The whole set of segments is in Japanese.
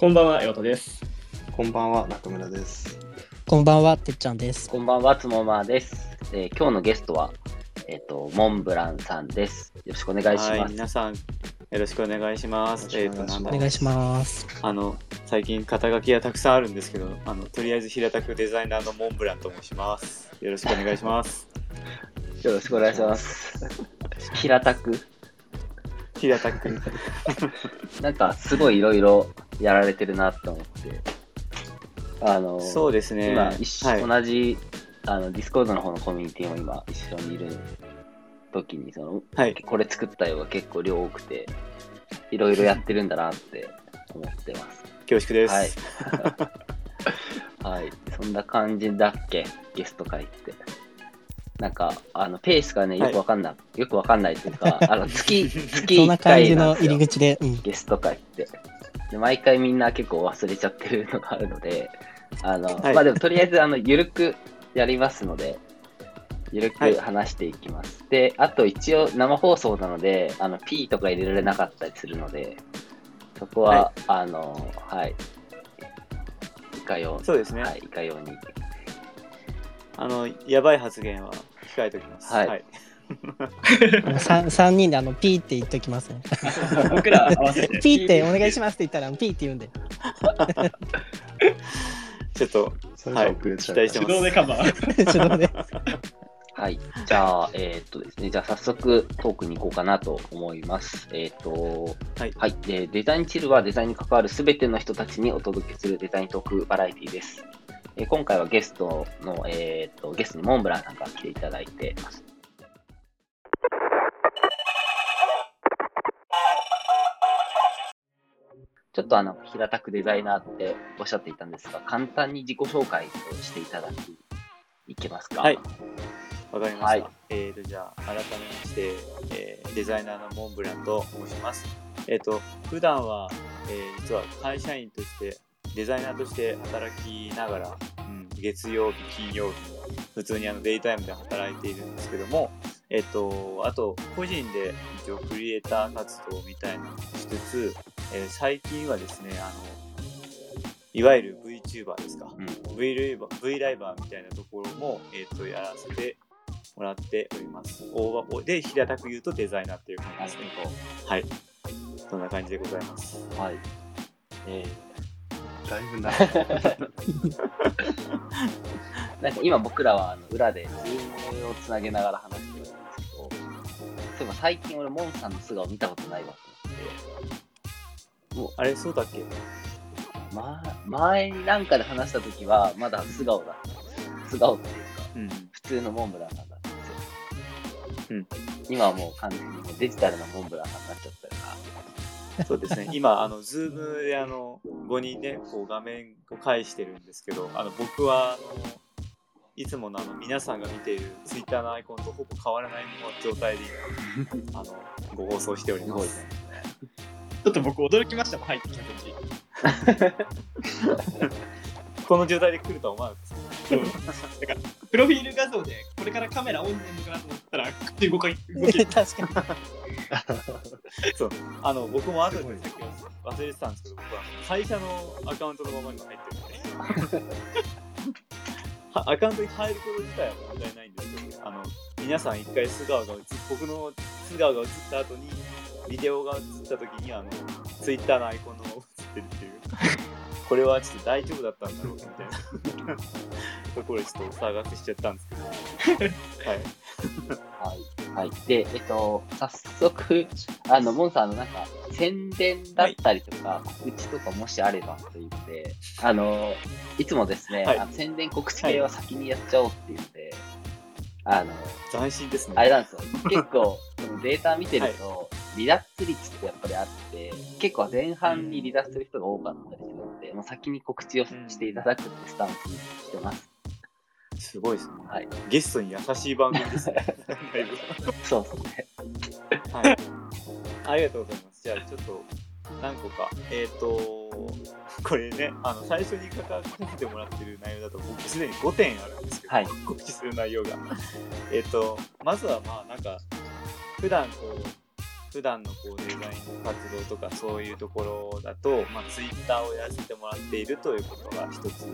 こんばんは、岩戸です。こんばんは、中村です。こんばんは、てっちゃんです。こんばんは、つもまです。えー今日のゲストは、えっ、と、モンブランさんです。よろしくお願いしはい、ます。皆さん、よろしくお願いします。よえっ、と、ろしくお願いしますなんだお願いします。あの、最近肩書きがたくさんあるんですけど、あの、とりあえず平たくデザイナーのモンブランと申します。よろしくお願いします。よろしくお願いします。平たく、平。なんか、すごいいろいろやられてるなと思って。あの、そうですね。今一緒、はい。同じ、あの、ディスコードの方のコミュニティも今一緒にいる時に、その、はい。これ作ったよが結構量多くて、いろいろやってるんだなって思ってます。恐縮です。はい。はい。そんな感じだっけ？ゲスト回って。なんか、あの、ペースがね、よくわかんない、よくわかんないというか、あの、月、月1そんな感回じのなんですよ入り口で、うん。ゲスト会って。で、毎回みんな結構忘れちゃってるのがあるので、あの、はいまあでもとりあえず、あの、ゆるくやりますので、ゆるはいく話していきます。で、あと一応生放送なので、あの、P とか入れられなかったりするので、そこは、はあの、はい。いかようそうですね。はい、いかように。あの、やばい発言は控えておきます。はいあの三三人であのピーって言っときますね。僕ら合わせて。ピーってお願いしますって言ったらピーって言うんで。ちょっと、はい期待して手動でカバー。手動で。はい。じゃあ、えーっとですね、じゃあ早速トークに行こうかなと思います。えーっと、はい。はい。でデザインチルはデザインに関わるすべての人たちにお届けするデザイントークバラエティです。えー今回はゲストの、えーっと、ゲストにモンブランさんが来ていただいてます。ちょっとあの、平たくデザイナーっておっしゃっていたんですが、簡単に自己紹介をしていただき、いけますか？はいわかりました。はいえーと、じゃあ、改めまして、えーデザイナーのモンブランと申します。えっ、と、普段は、えー実は会社員として、デザイナーとして働きながら、うん、月曜日、金曜日、普通にあのデイタイムで働いているんですけども、えっ、と、あと、個人で一応クリエイター活動みたいなのをしつつ、えー最近はですね、あの、いわゆる VTuber ですか。うん V ライバー V ライバーみたいなところも、えー、とやらせてもらっております。大箱で平たく言うとデザイナーっていう感じですね。はい。そんな感じでございます。はい。えだいぶな。んか今僕らはあの裏で Zoom をつなげながら話してるんですけど、そういえば最近俺モンさんの素顔見たことないわと思って、あれ、そうだっけ？ま、前になんかで話した時はまだ素顔だったんですよ。素顔っていうか、うん。普通のモンブランさんだったんですよ。うん。今はもう完全にもうデジタルなモンブランさんになっちゃったから、そうですね。今、あの、ズームであの、5人ね、こう画面を返してるんですけど、あの、僕は、あの、いつものあの皆さんが見ているツイッターのアイコンとほぼ変わらない状態で今、あの、ご放送しております。ちょっと僕驚きましたもん、入ってきた時。この状態で来るとは思わなかったなんか、プロフィール画像で、これからカメラオンになるのかなと思ったら、口動か動き 確かに。そう。あの僕も後でさっき忘れてたんですけど、僕は会社のアカウントのままに入ってるんで、アカウントに入ること自体は問題ないんですけど、あの皆さん一回素顔が映っ僕の素顔が映った後に、ビデオが映った時にあのツイッターのアイコンのまま映ってるっていう、これはちょっと大丈夫だったんだろうみたいなところでちょっとお騒がせしちゃったんですけど、はい。はい。はい。で、えっと、早速、あの、モンさんのなんか、宣伝だったりとか、告知とかもしあればというので、あの、いつもですね、はい宣伝告知系は先にやっちゃおうっていうので、あの、斬新ですね。あれなんですよ。結構、そのデータ見てると、離脱率ってやっぱりあって、結構前半に離脱する人が多かったりするので、もう先に告知をしていただくってスタンスにしてます。すごいですね。はい。ゲストに優しい番組ですね。そうですね。はい。ありがとうございます。じゃあちょっと何個か。えっ、と、これね、あの最初に書かせてもらってる内容だと僕すでに5点あるんですけど、はい告知する内容が。えっと、まずはまあなんか、普段こう、普段のこうデザイン活動とかそういうところだと、まあ、ツイッターをやらせてもらっているということが一つ、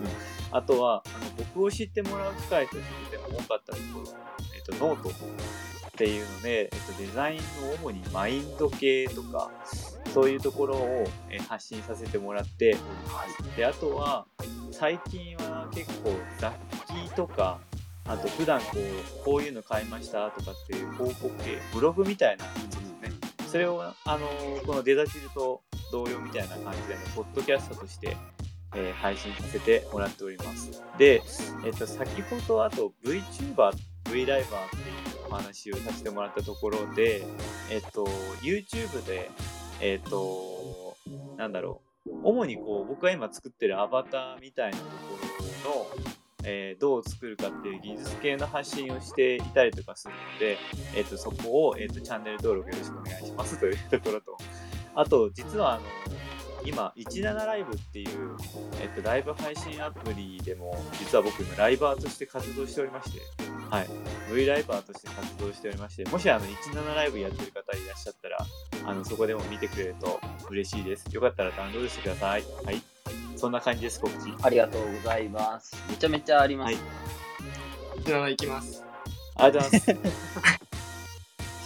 あとはあの僕を知ってもらう機会としても多かったところ、えっと、ノートっていうので、えっと、デザインの主にマインド系とかそういうところを発信させてもらって。であとは最近は結構雑記とかあと普段こうこういうの買いましたとかっていう報告系ブログみたいなやつですねそれをあのこのデザチルと同様みたいな感じでのポッドキャストとして、えー配信させてもらっております。で、えっと先ほどあと VTuber V ライバーっていうお話をさせてもらったところでえっと YouTube でえっとなんだろう。主にこう僕が今作ってるアバターみたいなところのえーどう作るかっていう技術系の発信をしていたりとかするので、えー、とそこを、えー、とチャンネル登録よろしくお願いしますというところとあと実はあの今17ライブっていう、えー、とライブ配信アプリでも実は僕今ライバーとして活動しておりまして、はい、V ライバーとして活動しておりましてもしあの17ライブやってる方いらっしゃったらあのそこでも見てくれると嬉しいです。よかったらダウンロードしてください。はい。そんな感じです告知ありがとうございます。めちゃめちゃあります。はいじゃあ、行きます。ありがとうございます。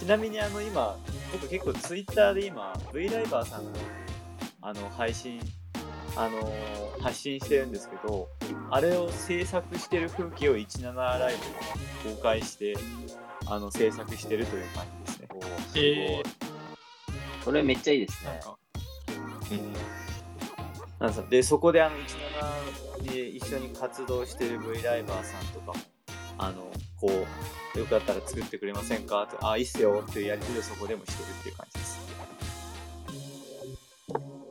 ちなみにあの今、僕結構ツイッターで今、V ライバーさんのあの配信、あのー発信してるんですけど、あれを制作してる風景を17ライブで公開して、あの制作してるという感じですね。おーすごいえそれめっちゃいいですね。なんか、なんですで、そこであの17で一緒に活動してる V ライバーさんとかも、あの、こう、よかったら作ってくれませんか？と、あ、いいっすよっていうやり取りをそこでもしてるっていう感じです。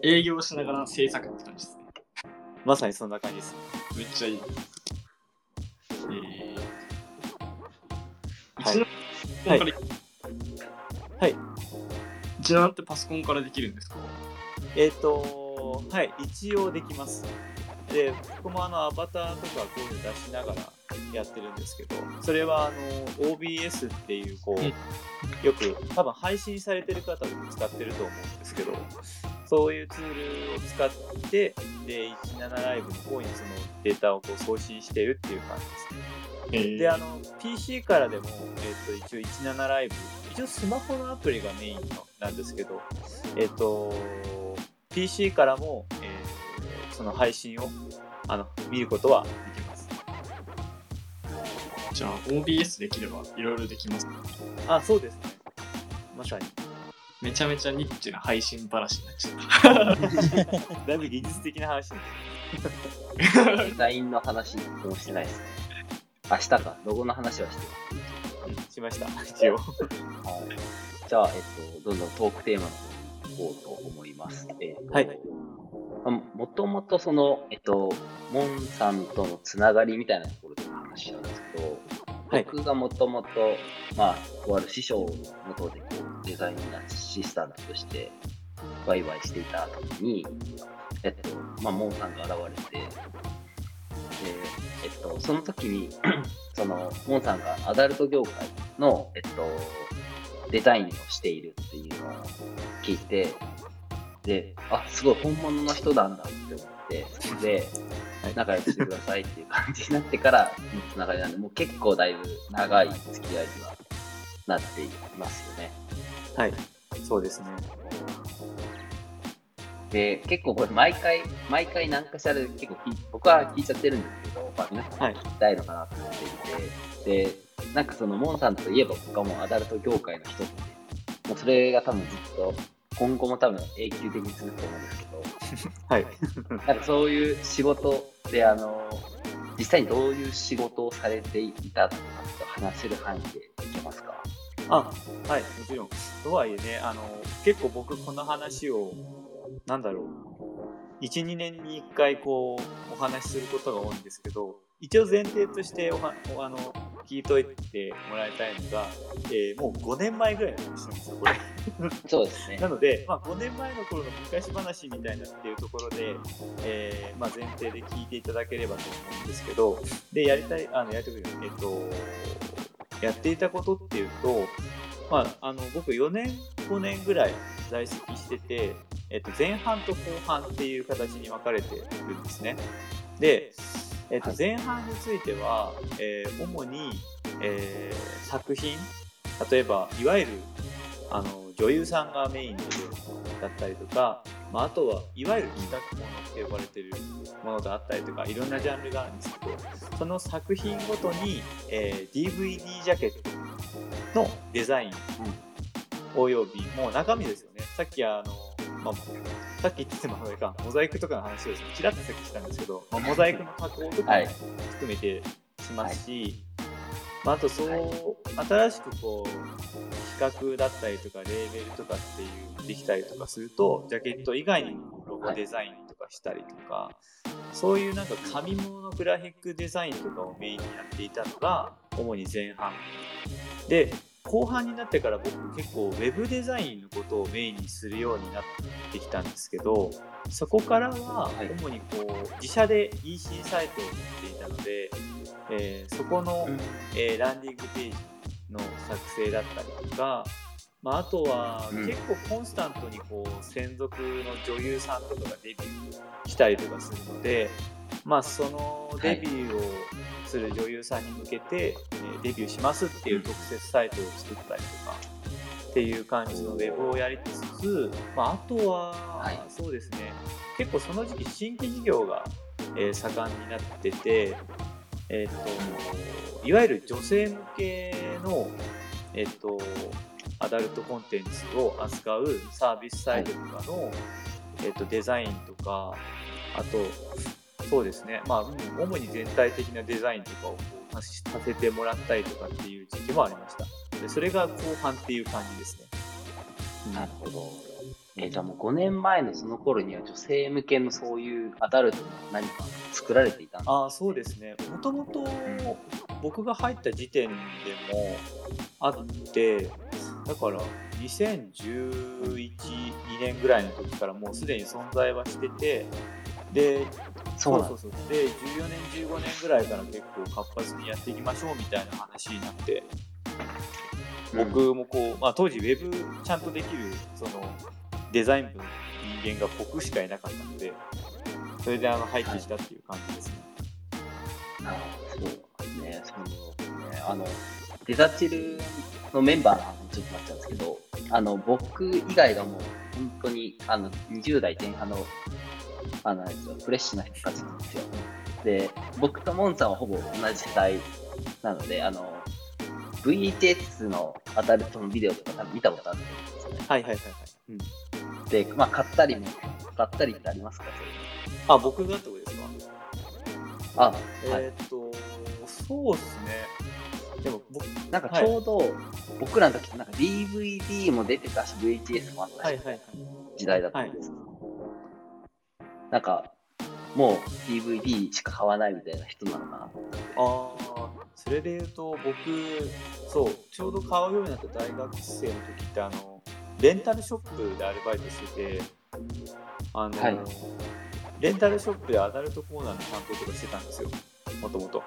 営業しながら制作って感じですね。まさにそんな感じです。めっちゃいい。えー、はい一覧からはい。一覧ってパソコンからできるんですか？えっ、と、はい、一応できます。で、僕もあのアバターとかこういうの出しながらやってるんですけど、それはあの OBS っていう、こうよく多分配信されてる方でも使ってると思うんですけど、そういうツールを使って、で、17ライブの方にそのデータをこう送信してるっていう感じですね。えーで、あの、PC からでも、えっ、と、一応17ライブ、一応スマホのアプリがメインのなんですけど、えっ、と、PC からも、えーその配信をあの見ることはできます。じゃあ OBS できればいろいろできます。あ、そうですね。まさに。めちゃめちゃニッチな配信話になっちゃった。だいぶ技術的な話に デザインの話もしてないですね。明日か、ロゴの話はしてしました、一応。じゃあ、えっと、どんどんトークテーマのこうと思います。えーはい。まあもともとその、えっと、モンさんとのつながりみたいなところでの話なんですけど、はい僕がもともと、まあ、とある師匠の元でこうデザインアシスタントとしてワイワイしていた時に、えっと、まあ、モンさんが現れて、で、えっと、その時に、その、モンさんがアダルト業界の、えっと、デザインをしているっていうのを聞いて、で、あ、すごい本物の人なんだって思って、それで、仲良くしてくださいっていう感じになってからのつながりなんで、もう結構だいぶ長い付き合いにはなっていますよね。はい。そうですね。で、結構これ毎回、毎回何かしらで結構僕は聞いちゃってるんですけど、まあ、皆さん聞きたいのかなと思っていて、で、なんかそのモンさんといえば僕はもうアダルト業界の一つで、もうそれが多分ずっと今後も多分永久的に続くと思うんですけど、はい。なんかそういう仕事で、あの、実際にどういう仕事をされていたとかって話せる範囲でいけますか？あ、はい、もちろん。とはいえね、あの、結構僕この話を、なんだろう、1、2年に1回こう、お話しすることが多いんですけど、一応前提としておはおあの聞いといてもらいたいのが、えーもう5年前ぐらいの話なんですよ、これ。そうですねな。ので、まあ、5年前の頃の昔話みたいなっていうところで、えーまあ、前提で聞いていただければと思うんですけど、で、やりたい、あの、やりたい、えっと、やっていたことっていうと、まあ、あの、僕4年15年ぐらい在籍してて、えっと、前半と後半っていう形に分かれてるんですね。で、えっと、前半については、えー主に、えー作品例えばいわゆるあの女優さんがメインでだったりとか、まあ、あとはいわゆる企画ものって呼ばれてるものだったりとかいろんなジャンルがあるんですけどその作品ごとに、えー DVD ジャケットのデザインおよびもう中身ですよね。さっきあの、まあ、さっき言ってたのあれかモザイクとかの話をちらっとさっきしたんですけど、まあ、モザイクの加工とかもはい。含めてしますし、まあ、あとそう、新しくこう企画だったりとかレーベルとかっていうできたりとかするとジャケット以外にもロゴデザインとかしたりとか、そういうなんか紙物のグラフィックデザインとかをメインにやっていたのが主に前半。で後半になってから僕結構ウェブデザインのことをメインにするようになってきたんですけどそこからははい。主にこう自社で EC サイトを持っていたので、えーそこの、えーランディングページの作成だったりとか、まあ、あとはうん。結構コンスタントにこう専属の女優さんとかがデビューしたりとかするので、まあ、そのデビューをする女優さんに向けて、えーデビューしますっていう特設サイトを作ったりとかっていう感じのウェブをやりつつ、まあ、あとは、はい。そうですね。結構その時期新規事業が、えー盛んになってて、えっといわゆる女性向けの、えっとアダルトコンテンツを扱うサービスサイトとかの、えっとデザインとかあとそうですね。まあうん主に全体的なデザインとかをこうさせてもらったりとかっていう時期もありました。でそれが後半っていう感じですね、うん。なるほど。えーじゃあもう5年前のその頃には女性向けのそういうアダルトの何か作られていたんですああそうですね。もともと僕が入った時点でもあってだから2011、2年ぐらいの時からもうすでに存在はしててでそうなんそうそうで14年15年ぐらいから結構活発にやっていきましょうみたいな話になって僕もこう、まあ、当時ウェブちゃんとできるそのデザイン部の人間が僕しかいなかったのでそれであの入ってきたっていう感じですね。あーそうですね。そのね、あの、デザチルのメンバーの話にちょっとなっちゃうんですけど、あの、僕以外がもう本当に、あの、20代前半の、あの、フレッシュな人たちなんですよ。で、僕とモンさんはほぼ同じ世代なので、あの、VHS のアダルトのビデオとか多分見たことあるんですよね。はいはいはいはい。うん、で、まあ、買ったりも、買ったりってありますか？あ、僕がってことですか、あ、はい。えーっと、そうですね。でも僕、なんかちょうど、僕らの時ってなんか DVD も出てたし、VHS もあったし、はいはいはい。時代だったんですよ、なんか、もう DVD しか買わないみたいな人なのかな。ああ、それで言うと僕、そう、ちょうど買うようになった大学生の時って、あの、レンタルショップでアルバイトしてて、あの、はいレンタルショップでアダルトコーナーの担当とかしてたんですよ、もともと。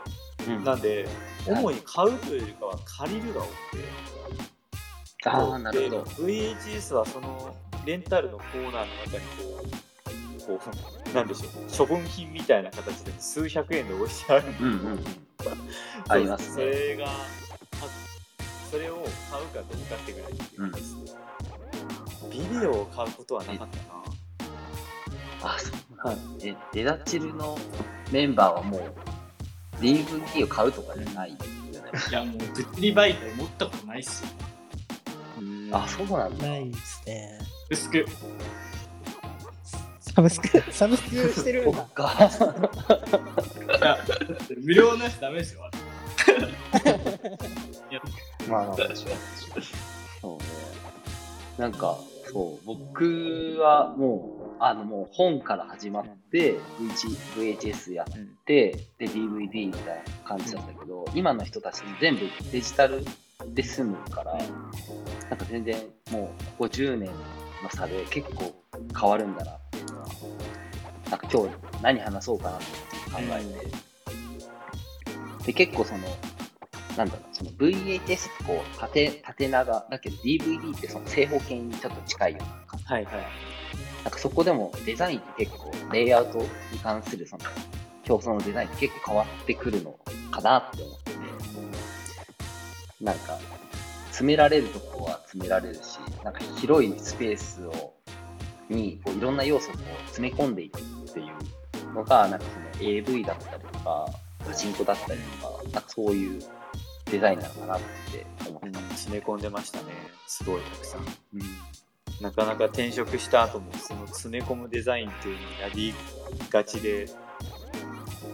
うんなんで、はい主に買うというよりかは借りるが多くて。ああ、なるほど。で VHS はそのレンタルのコーナーの中にこう、こう、なんでしょう、処分品みたいな形で数百円で置いてあるうんうんうん。ありますそね。れが、あそれを買うかどうかってぐらいです、ビデオを買うことはなかったな。あ、そうなんだ。え、デダチルのメンバーはもう DVD を買うとかじゃないよね。いや、もう物理媒体持ったことないっすよ。あ、そうなんだ。ないですね。薄く。サブスク、サブスクしてるそんだっ。か。いや、無料のやつダメですよ。まあまあ、そうね。なんか、そう、僕はもう、あの、もう本から始まって、VH VHS やっうんて、で、DVD みたいな感じだったけど、今の人たち全部デジタルで済むから、なんか全然もう、ここ10年の差で結構変わるんだなってなんか今日何話そうかなって考えて、で、結構その、なんだろう、その VHS ってこう縦縦長だけど DVD ってその正方形にちょっと近いような感じ。はいはい。なんかそこでもデザインって結構レイアウトに関するその表層のデザインって結構変わってくるのかなって思ってて、なんか詰められるとこは詰められるし、なんか広いスペースをにこういろんな要素を詰め込んでいくっていうのが、なんかその AV だったりとか、パチンコだったりとか、なんかそういうデザインなのかなって思ってた。詰め込んでましたね。すごいたくさん。うんなかなか転職した後もその詰め込むデザインっていうのをやりがちで、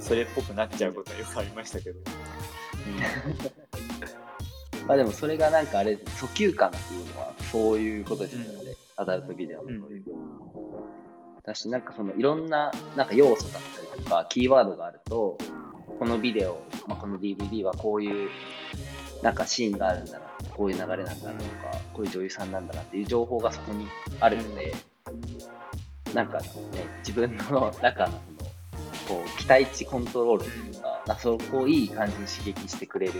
それっぽくなっちゃうことはよくありましたけど。まあでもそれがなんかあれ、訴求感っていうのはそういうことですよね、アダルトビデオの。うん私なんかそのいろんななんか要素だったりとかキーワードがあるとこのビデオ、まあ、この DVD はこういうなんかシーンがあるんだなこういう流れなんだなとかこういう女優さんなんだなっていう情報がそこにあるのでなんかね自分の中のそのこう期待値コントロールというか、まあ、そこをいい感じに刺激してくれる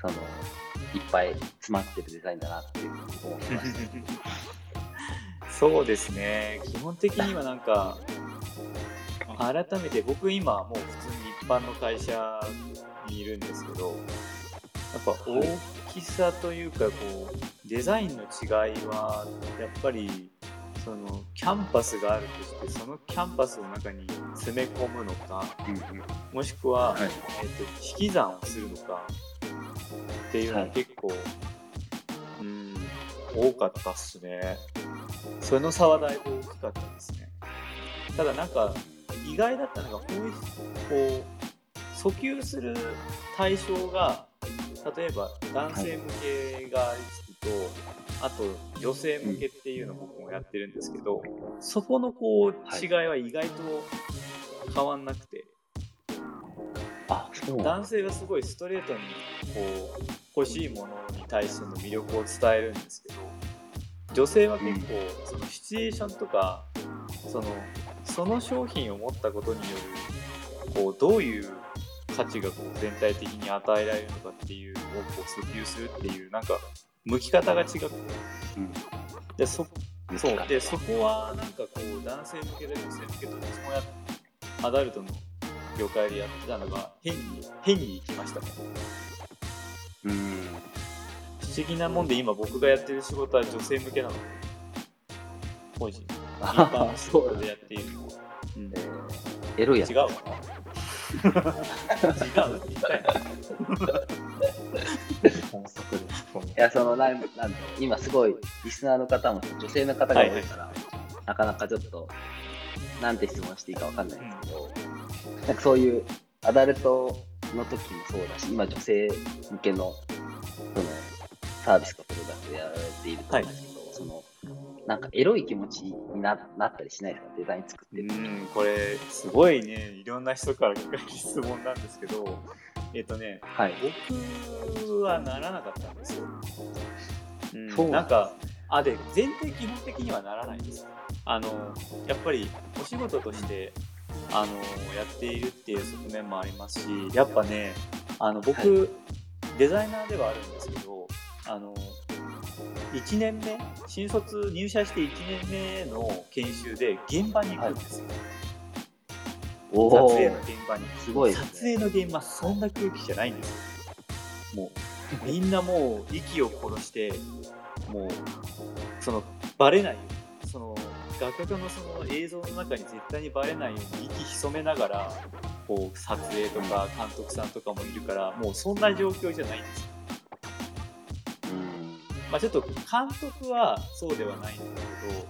そのいっぱい詰まってるデザインだなっていうふうに思ってました。そうですね。基本的にはなんか、改めて僕今もう普通に一般の会社にいるんですけど、やっぱ大きさというかこうデザインの違いはやっぱりそのキャンパスがあるとしてそのキャンパスの中に詰め込むのかもしくは、はい。えっと引き算をするのかっていうのははい。結構、うん多かったっすねその差はだいぶ大きかったですね。ただなんか意外だったのがこういうこう訴求する対象が例えば男性向けがありつつと、あと女性向けっていうのも僕もやってるんですけど、そこのこうはい違いは意外と変わんなくて、あ、そうなんだ。男性はすごいストレートにこう欲しいものに対しての魅力を伝えるんですけど女性は結構そのシチュエーションとかそのその商品を持ったことによるこうどういう価値がこう全体的に与えられるのかっていうのをこう訴求するっていうなんか向き方が違くてうんでそそう。でそこはなんかこう男性向けで女性向けどっちもやアダルトの業界でやってたのが変に変に行きましたね。うん。不思議なもんで今僕がやってる仕事は女性向けなの。で個人一般の仕事でやっている。うん。えー。エロいやつ。違う いや、その、なん今すごい、リスナーの方も女性の方が多いから、なかなかちょっと、なんて質問していいかわかんないんですけど、なんかそういう、アダルトの時もそうだし、今女性向けの、サービスかプロダクトやられていると思うんですけど、その、なんかエロい気持ちにななったりしないですか？デザイン作ってる。うんこれすごいねいろんな人から聞かれる質問なんですけどえっ、とねはい。僕はならなかったんですよ。うんそうなんか、あ、で、前提基本的にはならないです。あの、やっぱりお仕事として、あの、やっているっていう側面もありますし、やっぱね、あの、僕、デザイナーではあるんですけど、あの、1年目、新卒入社して1年目の研修で現場に行くんですよ。お撮影のー現場に。すごいね撮影の現場、そんな空気じゃないんですよ。もう、みんなもう息を殺して、もう、その、バレないように、その、画角のその映像の中に絶対にバレないように息潜めながら、こう、撮影とか監督さんとかもいるから、もうそんな状況じゃないんですよ。うん。まあちょっと監督はそうではないんだけど、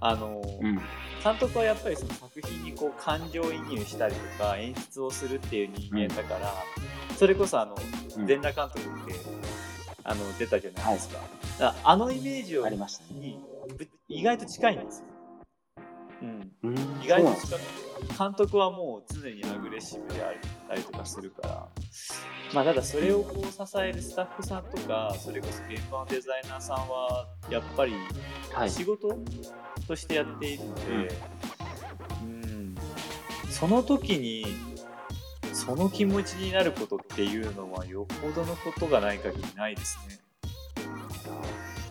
あの、うん。監督はやっぱりその作品にこう感情移入したりとか演出をするっていう人間だから、それこそあのうん。全裸監督ってあの出たじゃないですか,、だからあのイメージをありましたね。にぶ意外と近いんですよ、うん、うん。意外と近くて監督はもう常にアグレッシブであったりとかするからまあただそれをこう支えるスタッフさんとかそれこそ現場のデザイナーさんはやっぱりはい。仕事としてやっているので、うんその時にその気持ちになることっていうのはよほどのことがない限りないですね。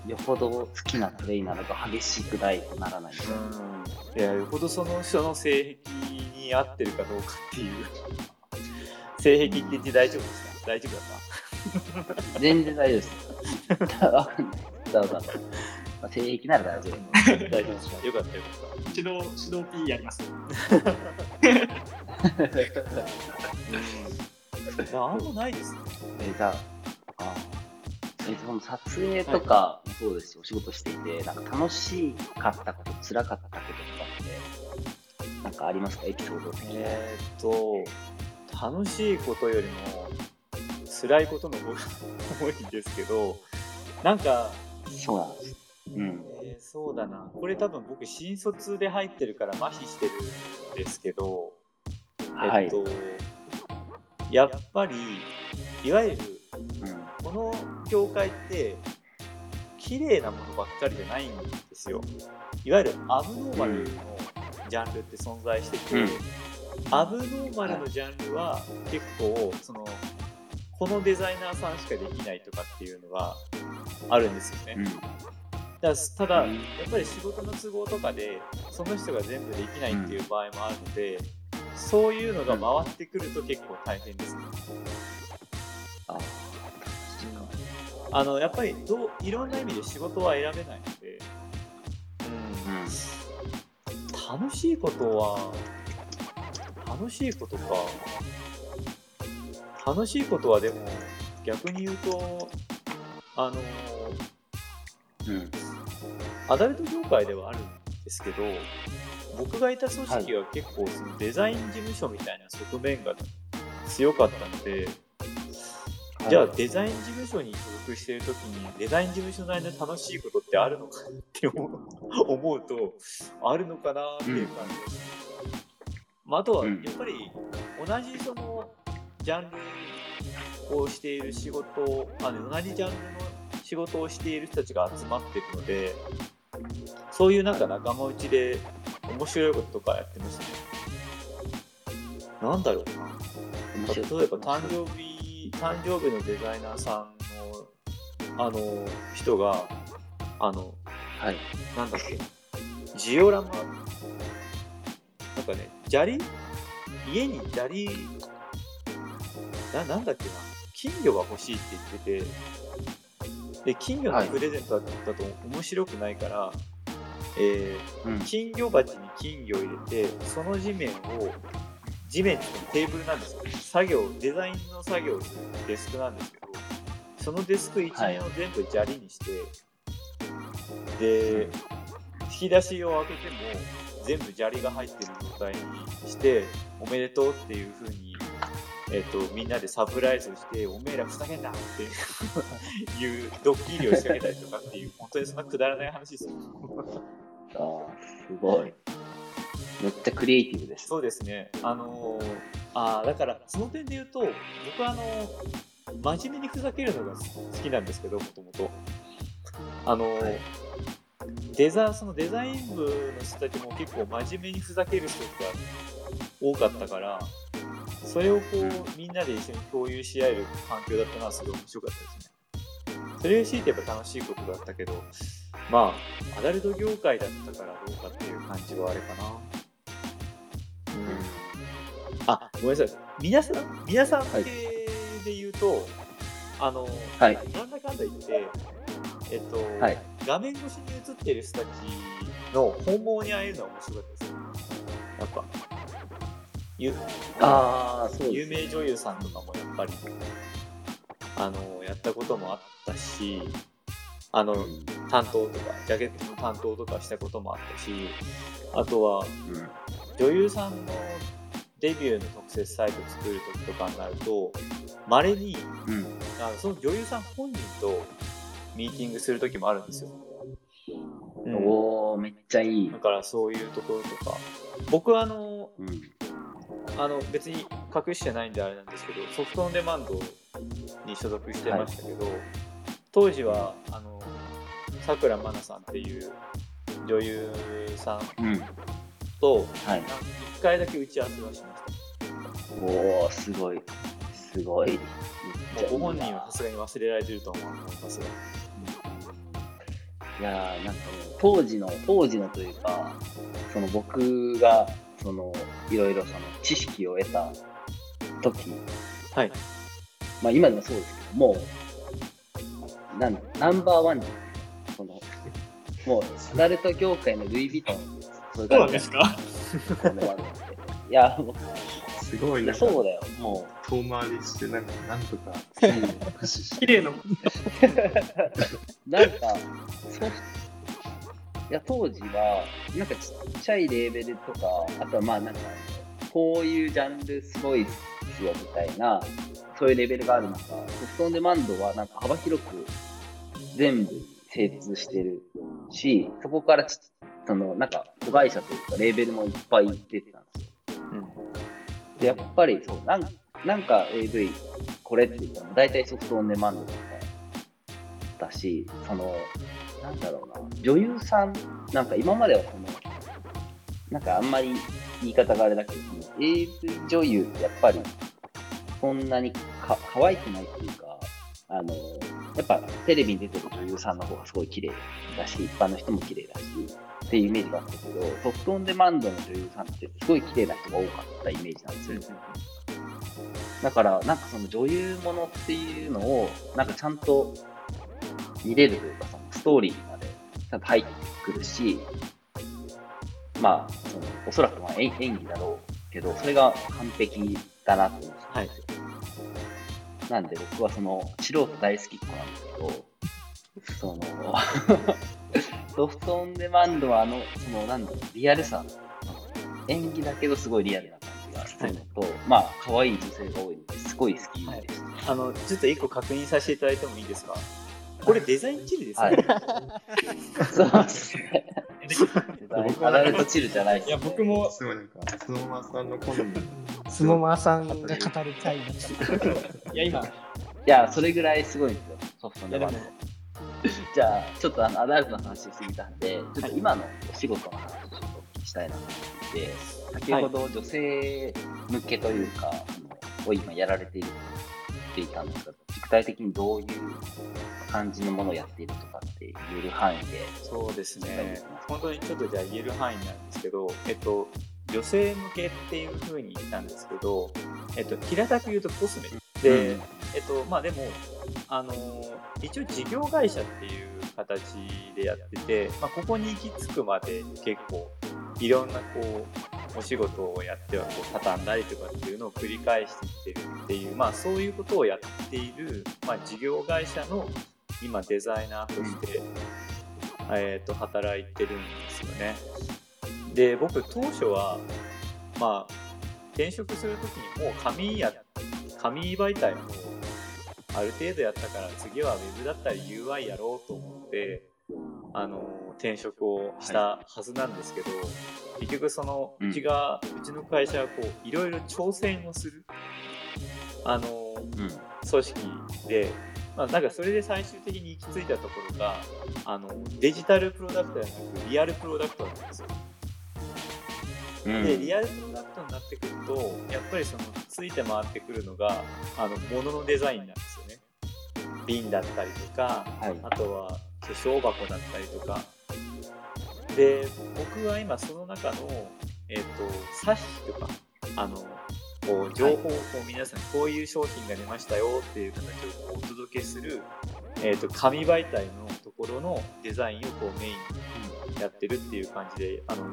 よほど好きなプレイなのか激しくないとならない。うん、いやよほどその人の性癖に合ってるかどうかっていう 性癖って言って大丈夫ですか？大丈夫だった？全然大丈夫です。だから、まあ、性癖なら大丈夫。大丈夫ですか？よかったよかっ手動、手動 P やります？た。あんまないですね。えじゃあ、あえその撮影とかもそうですし、お仕事していて、なんか楽しかったこと、辛かったこととかって、なんかありますか？エピソード的に。えーっと、楽しいことよりも辛いことの方が多いんですけど、なんか、そうなんです。うん。えーそうだな。これ多分僕、新卒で入ってるから麻痺してるんですけど、はい。えっと、やっぱり、いわゆる、うんこの業界って、綺麗なものばっかりじゃないんですよ。いわゆるアブノーマルのジャンルって存在してて、うんアブノーマルのジャンルは結構、その、このデザイナーさんしかできないとかっていうのがあるんですよね。うん。だただ、うんやっぱり仕事の都合とかで、その人が全部できないっていう場合もあるので、そういうのが回ってくると結構大変ですね。ああのやっぱりどういろんな意味で仕事は選べないので、うん。うん、楽しいことは楽しいことか楽しいことはでも逆に言うとあのうん。アダルト業界ではあるんですけど僕がいた組織は結構そのデザイン事務所みたいな側面が強かったので、じゃあデザイン事務所に所属している時にデザイン事務所内で楽しいことってあるのかなって思う思うとあるのかなっていう感じです、まあ、あとはやっぱり同じそのジャンルをしている仕事あの同じジャンルの仕事をしている人たちが集まってるのでそういうなんか仲間内で面白いこととかやってましたね。なんだろうな。例えば誕生日誕生日のデザイナーさんのあの人があのはい。なんだっけ。ジオラマ。なんかね砂利？家に砂利。ななんだっけな。金魚が欲しいって言ってて。で金魚のプレゼントだと面白くないから、えーうん。金魚鉢に金魚を入れてその地面を地面ってテーブルなんですよ。作業デザインの作業をす。るデスクなんですけどそのデスク一面を全部砂利にして、で引き出しを開けても全部砂利が入ってる状態にしておめでとうっていう風にえっとみんなでサプライズをしておめえらふざけんなって いうドッキリを仕掛けたりとかっていう 本当にそんなくだらない話ですよあーすごい。めっちゃクリエイティブです。そうですね。あのーあーだからその点で言うと僕はあのー真面目にふざけるのが好きなんですけどもともとあのーはいデザそのデザイン部の人たちも結構真面目にふざける人が多かったからそれをこうみんなで一緒に共有し合える環境だったのはすごい面白かったですね。それを強いてやっぱ楽しいことだったけどまあアダルト業界だったからどうかっていう感じはあれかな。あ、ごめんなさい。皆さん、皆さん系で言うと、あの、はい。なんだかんだ言って、えっと、はい画面越しに映ってる人たちの本望に会えるのは面白かったですよ。やっぱ。ゆああ、そうです。有名女優さんとかもやっぱり、あの、やったこともあったし、あの、うん担当とか、ジャケットの担当とかしたこともあったし、あとは、うん女優さんのデビューの特設サイト作るときとかになると、まれにうん。あのその女優さん本人とミーティングするときもあるんですよ。うんおおめっちゃいいだ。からそういうところとか、僕はあの、うん。あの別に隠してないんであれなんですけど、ソフトオンデマンドに所属してましたけど、当時はあのさくらまなさんっていう女優さんうん。とはい。1回だけ打ち合わせはしました。おー、すごい。すごい。もうご本人はさすがに忘れられてると思いますが。いやーなんか当時の当時のというかその僕がそのいろいろその知識を得た時はい。まあ今でもそうですけどもうなんナンバーワンにそのもうアダルト業界のルイ・ヴィトンそうですか？いやもうすごいなんかそうだよも遠回りして、なんか、なんとか、駆使して。綺麗な。うなんかそういや当時はなんかちっちゃいレーベルとかあとはまあなんかこういうジャンルすごいっすよみたいなそういうレベルがある中ソフトオンデマンドはなんか幅広く全部精通してるしそこからちそのなんか子会社というかレーベルもいっぱい出てたんですよでやっぱりそうなんなんか AV これって言ったら大体ソフトオンデマンドとかだしそのなんだろうな女優さんなんか今まではそのなんかあんまり言い方があれだけどその AV 女優ってやっぱりそんなにか可愛くないっていうかあのやっぱテレビに出てる女優さんの方がすごい綺麗だし一般の人も綺麗だしっていうイメージがあったけどソフトオンデマンドの女優さんってすごい綺麗な人が多かったイメージなんですよね、だからなんかその女優ものっていうのをなんかちゃんと見れるというかそのストーリーまでちゃんと入ってくるしまあそのおそらくまあ演技だろうけどそれが完璧だなって思ってはい。なんで僕はその素人大好きっ子なんですけど、そのソフトオンデマンドはあの、そのなんだろう、リアルさ、演技だけどすごいリアルな感じがあるのと、まあ可愛い女性が多いのですごい好きでした。あの、ちょっと一個確認させていただいてもいいですか？これデザインチルですはねい。そうですね。アダルトチルじゃないです、ね。いや、僕も、すごいなんか、スノーマーさんの好み。スノマーさんが語る回になっちゃった。いや、今、いや、それぐらいすごいんですよ、ソフトンド。じゃあ、ちょっとあのアダルトの話しすぎたんで、ちょっと今のお仕事の話をちょっとお聞きしたいなと思って先ほど女性向けというか、そのを今やられていると言っていたんですが、具体的にどういう感じのものをやっているとかって言える範囲で、そうですね。本当にちょっとじゃあ言える範囲なんですけど、えっと、女性向けっていうふうに言ったんですけど、えっと、平たく言うとコスメ。で、うんえっと、まあでも、あのー一応事業会社っていう形でやってて、まあ、ここに行き着くまで結構いろんなこうお仕事をやってはこう畳んだりとかっていうのを繰り返してきてるっていう、まあ、そういうことをやっている、まあ、事業会社の今デザイナーとして、えー、と働いてるんですよね。で僕当初はまあ転職する時にもう紙や紙媒体もある程度やったから次は Web だったり UI やろうと思ってあの転職をしたはずなんですけど、結局そのうんうちが、うちの会社はこういろいろ挑戦をするあのうん。組織で、まあ、なんかそれで最終的に行き着いたところがあのデジタルプロダクトじゃなくリアルプロダクトなんですよ。うんでリアルプロダクトになってくるとやっぱりそのついて回ってくるのがあの物のデザインなんですよね。瓶だったりとかはい。あとは化粧箱だったりとかで僕は今その中の、えっと冊子とかあのこう情報をこう皆さんにこういう商品が出ましたよっていう形をお届けする、えっと紙媒体のところのデザインをこうメインにやってるっていう感じであの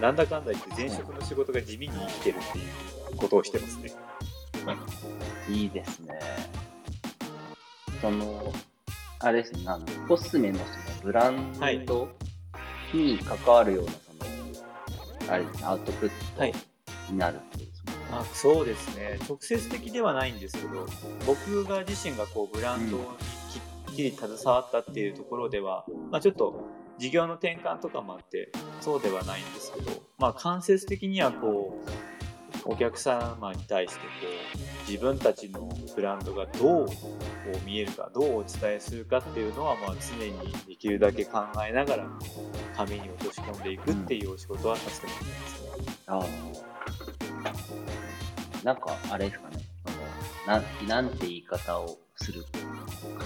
なんだかんだ言って前職の仕事が地味に生きてるっていうことをしてますね。いいですね。その、あれですね、なんだコスメのそのブランドに関わるような、その、あれですね、アウトプッはいトになるっていう、そのあそうですね直接的ではないんですけど僕が自身がこうブランドにきっちり携わったっていうところでは、まあ、ちょっと事業の転換とかもあってそうではないんですけど、まあ、間接的にはこうお客様に対してこう自分たちのブランドがどうこう見えるかどうお伝えするかっていうのはまあ常にできるだけ考えながら紙に落とし込んでいくっていうお仕事はさせてもらってますね。ああ。なんか、あれですかね。なん、なんて言い方をする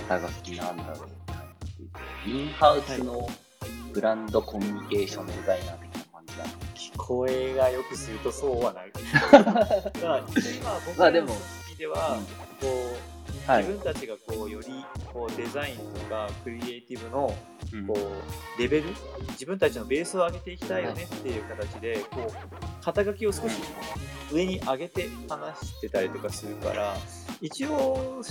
肩書きなんだろう。インハウスのブランドコミュニケーションデザイナー的な感じなの？聞こえがよくするとそうはなる。だから今僕らのまあでも。組織では、こうはい自。分たちがこうよりこうデザインとかクリエイティブのうんこうレベル自分たちのベースを上げていきたいよねっていう形でこう肩書きを少し上に上げて話してたりとかするから一応、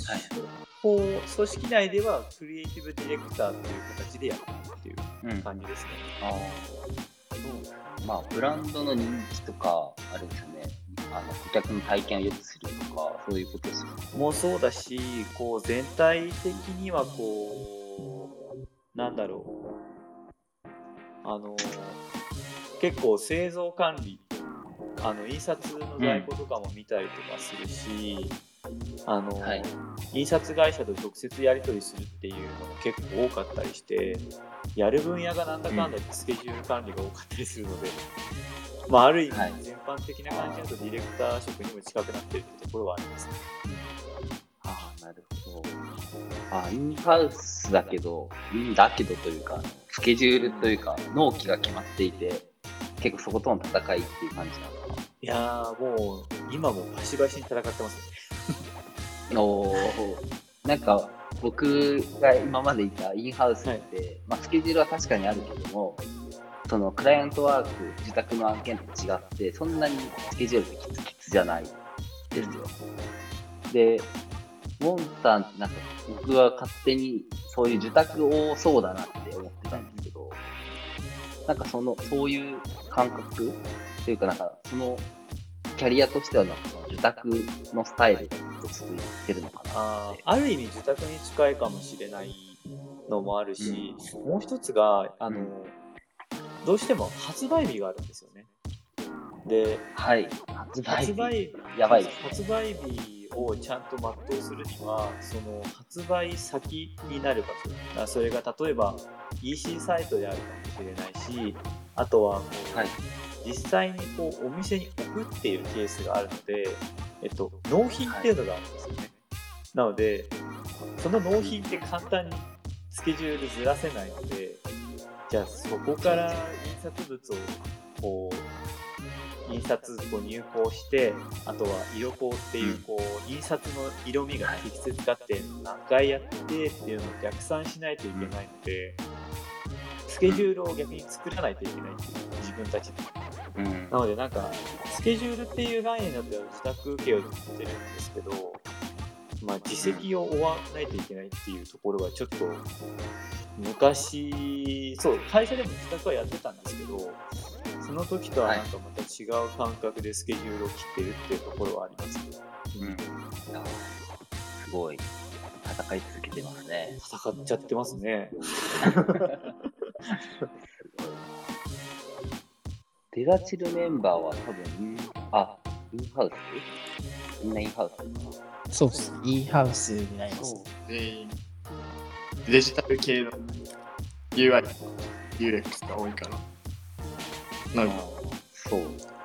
こう組織内ではクリエイティブディレクターっていう形でやってるっていううん感じですね。あーまあ、ブランドの人気とか、あれですよね。あの顧客の体験を良くするとか、そういうことですよね。もそうだしこう全体的にはこうなんだろうあの結構製造管理あの印刷の在庫とかも見たりとかするし、あのはい印刷会社と直接やり取りするっていうのも結構多かったりしてやる分野がなんだかんだでスケジュール管理が多かったりするので、まあ、ある意味はい全般的な感じだとディレクター職にも近くなってるってところはありますね。ああ、なるほど。あインハウスだけど、うんだけどというか、スケジュールというか、納期が決まっていて、結構そことの戦いっていう感じなのかいやーもう今もバシバシに戦ってますね。な。おーなんか、僕が今までいたインハウスって、まあ、スケジュールは確かにあるけども、そのクライアントワーク、自宅の案件と違って、そんなにスケジュールってキツキツじゃないですよ。で、モンさん、なんか僕は勝手にそういう受託多そうだなって思ってたんですけど、なんかその、そういう感覚というか、なんかそのキャリアとしてはなんかその受託のスタイルがずっと続いてるのかなって。あーある意味受託に近いかもしれないのもあるし、もう一つがあの、うんどうしても発売日があるんですよね。ではい。発売日発売やばい発売日をちゃんと全うするにはその発売先になる場所あそれが例えば EC サイトであるかもしれないしあとはこう、はい実際にこうお店に置くっていうケースがあるので、えっと、納品っていうのがあるんですよね。なのでその納品って簡単にスケジュールずらせないのでじゃあそこから印刷物をこう印刷こう入稿してあとは色稿っていうこう印刷の色味が適切かって何回やってっていうのを逆算しないといけないのでスケジュールを逆に作らないといけないっていう自分たちでうん。なのでなんかスケジュールっていう概念だったら自宅受けを作ってるんですけどまあ自責を負わないといけないっていうところはちょっと昔そう会社でも自宅はやってたんですけどその時とはなんかまた違う感覚でスケジュールを切ってるっていうところはありますね。うんすごい戦い続けてますね。戦っちゃってますね。デザチルメンバーは多分イン、あ、インハウス？みんなインハウスかそうっす。E ハウスになります。全員デジタル系の UI、UX が多いから。なんか、そう。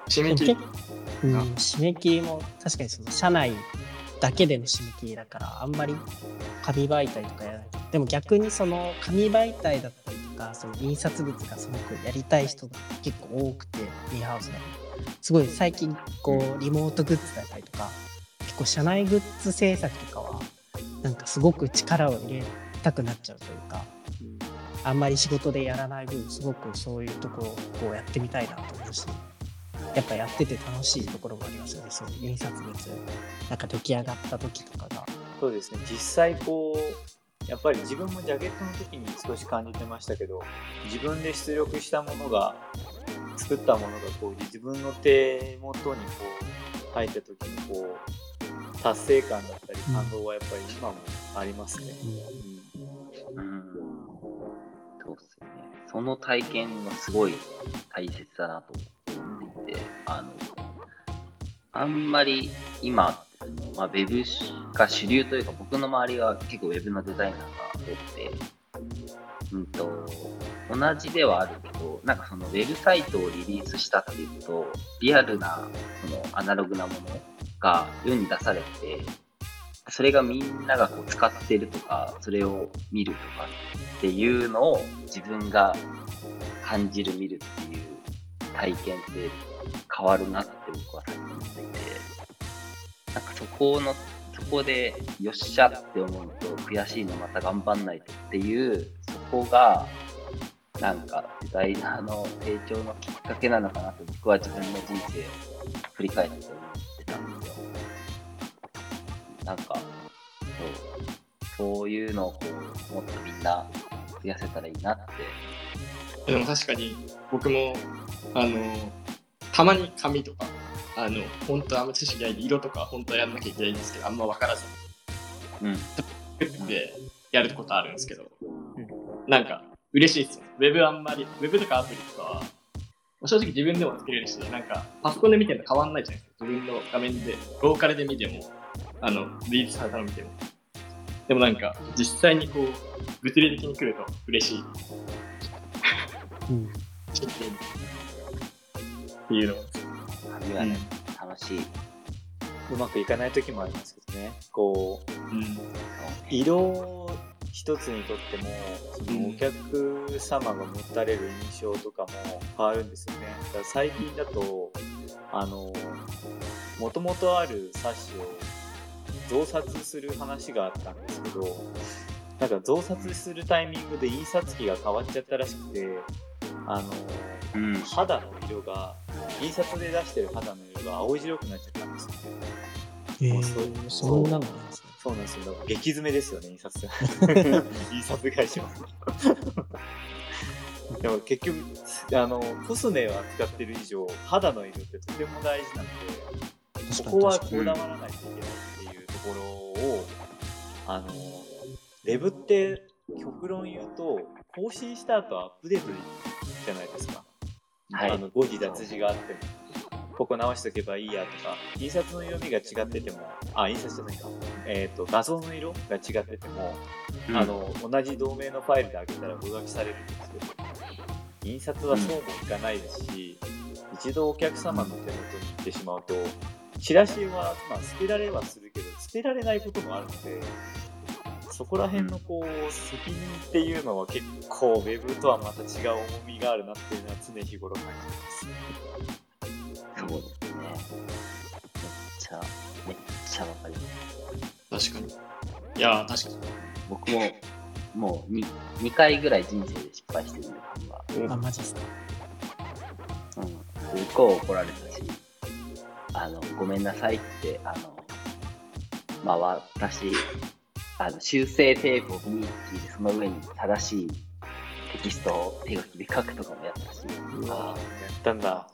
締め切り。うん、締め切りも確かにその社内だけでの締め切りだからあんまり紙媒体とかやらないでも逆にその紙媒体だったりとかその印刷物がすごくやりたい人が結構多くて e ハウスだと。すごい最近こうリモートグッズだったりとか結構社内グッズ制作とかはなんかすごく力を入れたくなっちゃうというかあんまり仕事でやらない分すごくそういうところをこうやってみたいなと思うしやっぱやってて楽しいところもありますよね。そういう印刷物。なんか出来上がった時とかが。そうですね。実際こうやっぱり自分もジャケットの時に少し感じてましたけど自分で出力したものが作ったものがこう自分の手元にこう入った時にこう達成感だったり感動はやっぱり今もありますね。うんうん。そうっすよね。その体験はすごい大切だなと思っていて、あの、あんまり今、まあ、ウェブが主流というか、僕の周りは結構ウェブのデザイナーが多くて、うんと、同じではあるけど、なんかそのウェブサイトをリリースしたっていうと、リアルな、そのアナログなものが世に出されて、それがみんながこう使ってるとか、それを見るとかっていうのを自分が感じる、見るっていう体験って変わるなって僕は最近思っていて、なんかそこの、そこでよっしゃって思うと悔しいのまた頑張んないとっていう、そこがなんかデザイナーの成長のきっかけなのかなって僕は自分の人生を振り返って。なんか、そう、そういうのをこう、もっとみんな増やせたらいいなって。でも確かに僕もあのたまに紙とかあの本当あんま知識ないで色とか本当はやんなきゃいけないんですけどあんま分からず。うん。にでやることあるんですけど、なんか嬉しいですよ。ウェブあんまりウェブとかアプリとかは正直自分でも作れるしなんかパソコンで見てるの変わんないじゃないですか。自分の画面でローカルで見てもあのリリースされたの見てもでもなんか実際にこう物理的に来ると嬉しいうんっていうのを紙はね、楽しい。うまくいかない時もありますけどね。こう、うん色一つにとってもそのうんお客様が持たれる印象とかも変わるんですよね。だから最近だとあのもともとある冊子を増刷する話があったんですけどなんか増刷するタイミングで印刷機が変わっちゃったらしくてあのうん。肌の色が印刷で出してる肌の色が青白くなっちゃったんですよね。えもうそうー、そんなのなんですね。そうなんですよ。だから激詰めですよね、印刷。印刷会社は。でも結局、あの、コスメを扱ってる以上、肌の色ってとても大事なので、ここはこだわらないといけないを、あの、レブって極論言うと、更新した後アップデートじゃないですか。はい。あの誤字脱字があっても、ここ直しとけばいいやとか、印刷の読みが違ってても、あ、印刷じゃないか、えっ、と、画像の色が違ってても、うん。あ、の、同じ同名のファイルで開けたら上書きされるんですけど、印刷はそうもいかないですし、一度お客様の手元に行ってしまうと、チラシは、まあ、捨てられはするけど、捨てられないこともあるので、そこら辺のこう、責任っていうのは結構、ウェブとはまた違う重みがあるなっていうのは常日頃感じてます。そうですね。めっちゃ、めっちゃわかります。確かに。いやー、確かに。僕も、もう 2, 2回ぐらい人生で失敗してるんで、紙は。あ、マジっすか。うん。すっごい怒られたし、あの、ごめんなさいって、あの、まあ私、あの、修正テープを見に行って、その上に正しいテキストを手書きで書くとかもやったし、ああ、やったんだ。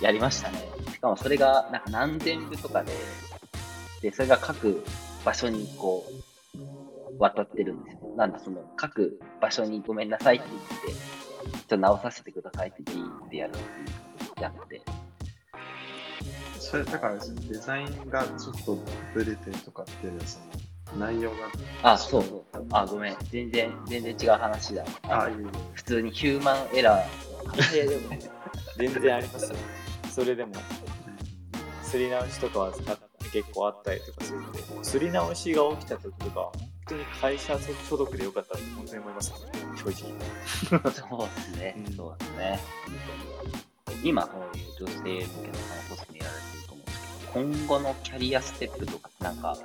やりましたね。しかもそれがなんか何千部とかで、で、それが各場所にこう、渡ってるんですよ。なんだ、その各場所にごめんなさいって言って、ちょっと直させてくださいってビーってやるっていうやって。それだからデザインがちょっとブレてるとかっていうのはその内容があ、そうそう。あ、ごめん。全然、全然違う話だ。あいえいえ普通にヒューマンエラーの可能性でも。全然ありますよ。それでも、すり直しとかは結構あったりとかするんで、すり直しが起きた時とかは、本当に会社所属でよかったって本当に思います、正直。そうですね。うんそうですね。今、そういう女性向けのコスメやられて今後のキャリアステップとか、なんか、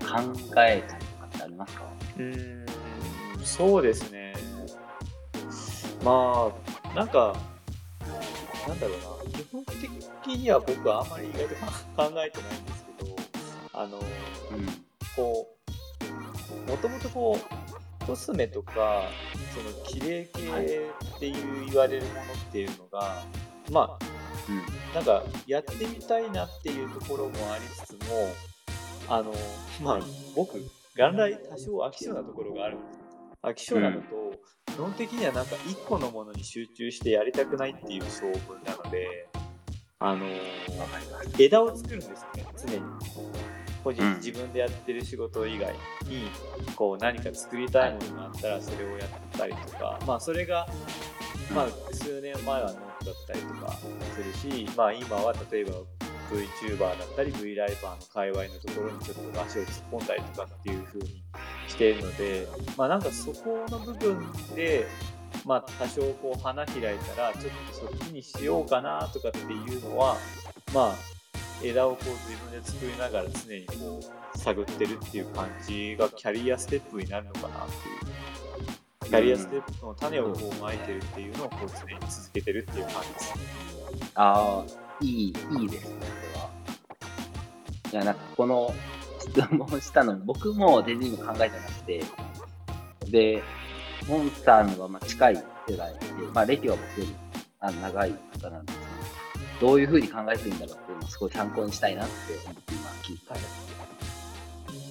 考えたりとかってありますか？うーん、そうですね。まあ、なんか、なんだろうな、基本的には僕はあんまり意外と考えてないんですけど、あの、うん。こう、もともとこう、コスメとか、その綺麗系っていう言われるものっていうのが、まうん。あ、なんかやってみたいなっていうところもありつつも、あの、まあ、僕、元来多少飽き性なところがあるんです。飽き性なのと、基本的にはなんか一個のものに集中してやりたくないっていう性分なので、あの。枝を作るんですよね、常に。個人、うん。自分でやってる仕事以外に、こう何か作りたいものがあったらそれをやったりとか、まあそれが、まあ数年前はノートだったりとかするし、まあ今は例えば VTuber だったり V ライバーの界隈のところにちょっと足を突っ込んだりとかっていう風にしているのでまあなんかそこの部分でまあ多少こう花開いたらちょっとそっちにしようかなとかっていうのはまあ枝をこう自分で作りながら常にこう探ってるっていう感じがキャリアステップになるのかなっていう。キャリアステップの種をこうまいてるっていうのをこう常に続けてるっていう感じですね。ああ、いい、いいですね、それは。いや、なんかこの質問したの、僕も全然今考えてなくて、で、モンスターのはまあ近い世代で、まあ歴は僕よりあの長い方なんですけど、ういうふうに考えてるんだろうっていうのをすごい参考にしたいなって思って今聞いたんです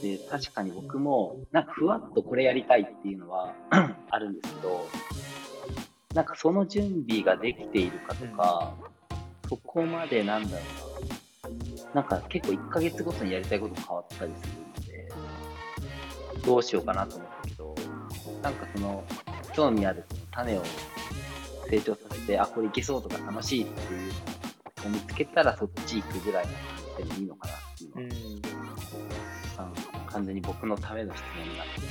で、確かに僕も、なんかふわっとこれやりたいっていうのは あるんですけど、なんかその準備ができているかとか、そこまでなんだろうな。なんか結構1ヶ月ごとにやりたいことも変わったりするので、どうしようかなと思ったけど、なんかその、興味ある種を成長させて、あ、これいけそうとか楽しいっていう見つけたらそっち行くぐらいの感じでもいいのかなっていうのは、うん。あの完全に僕のための質問になって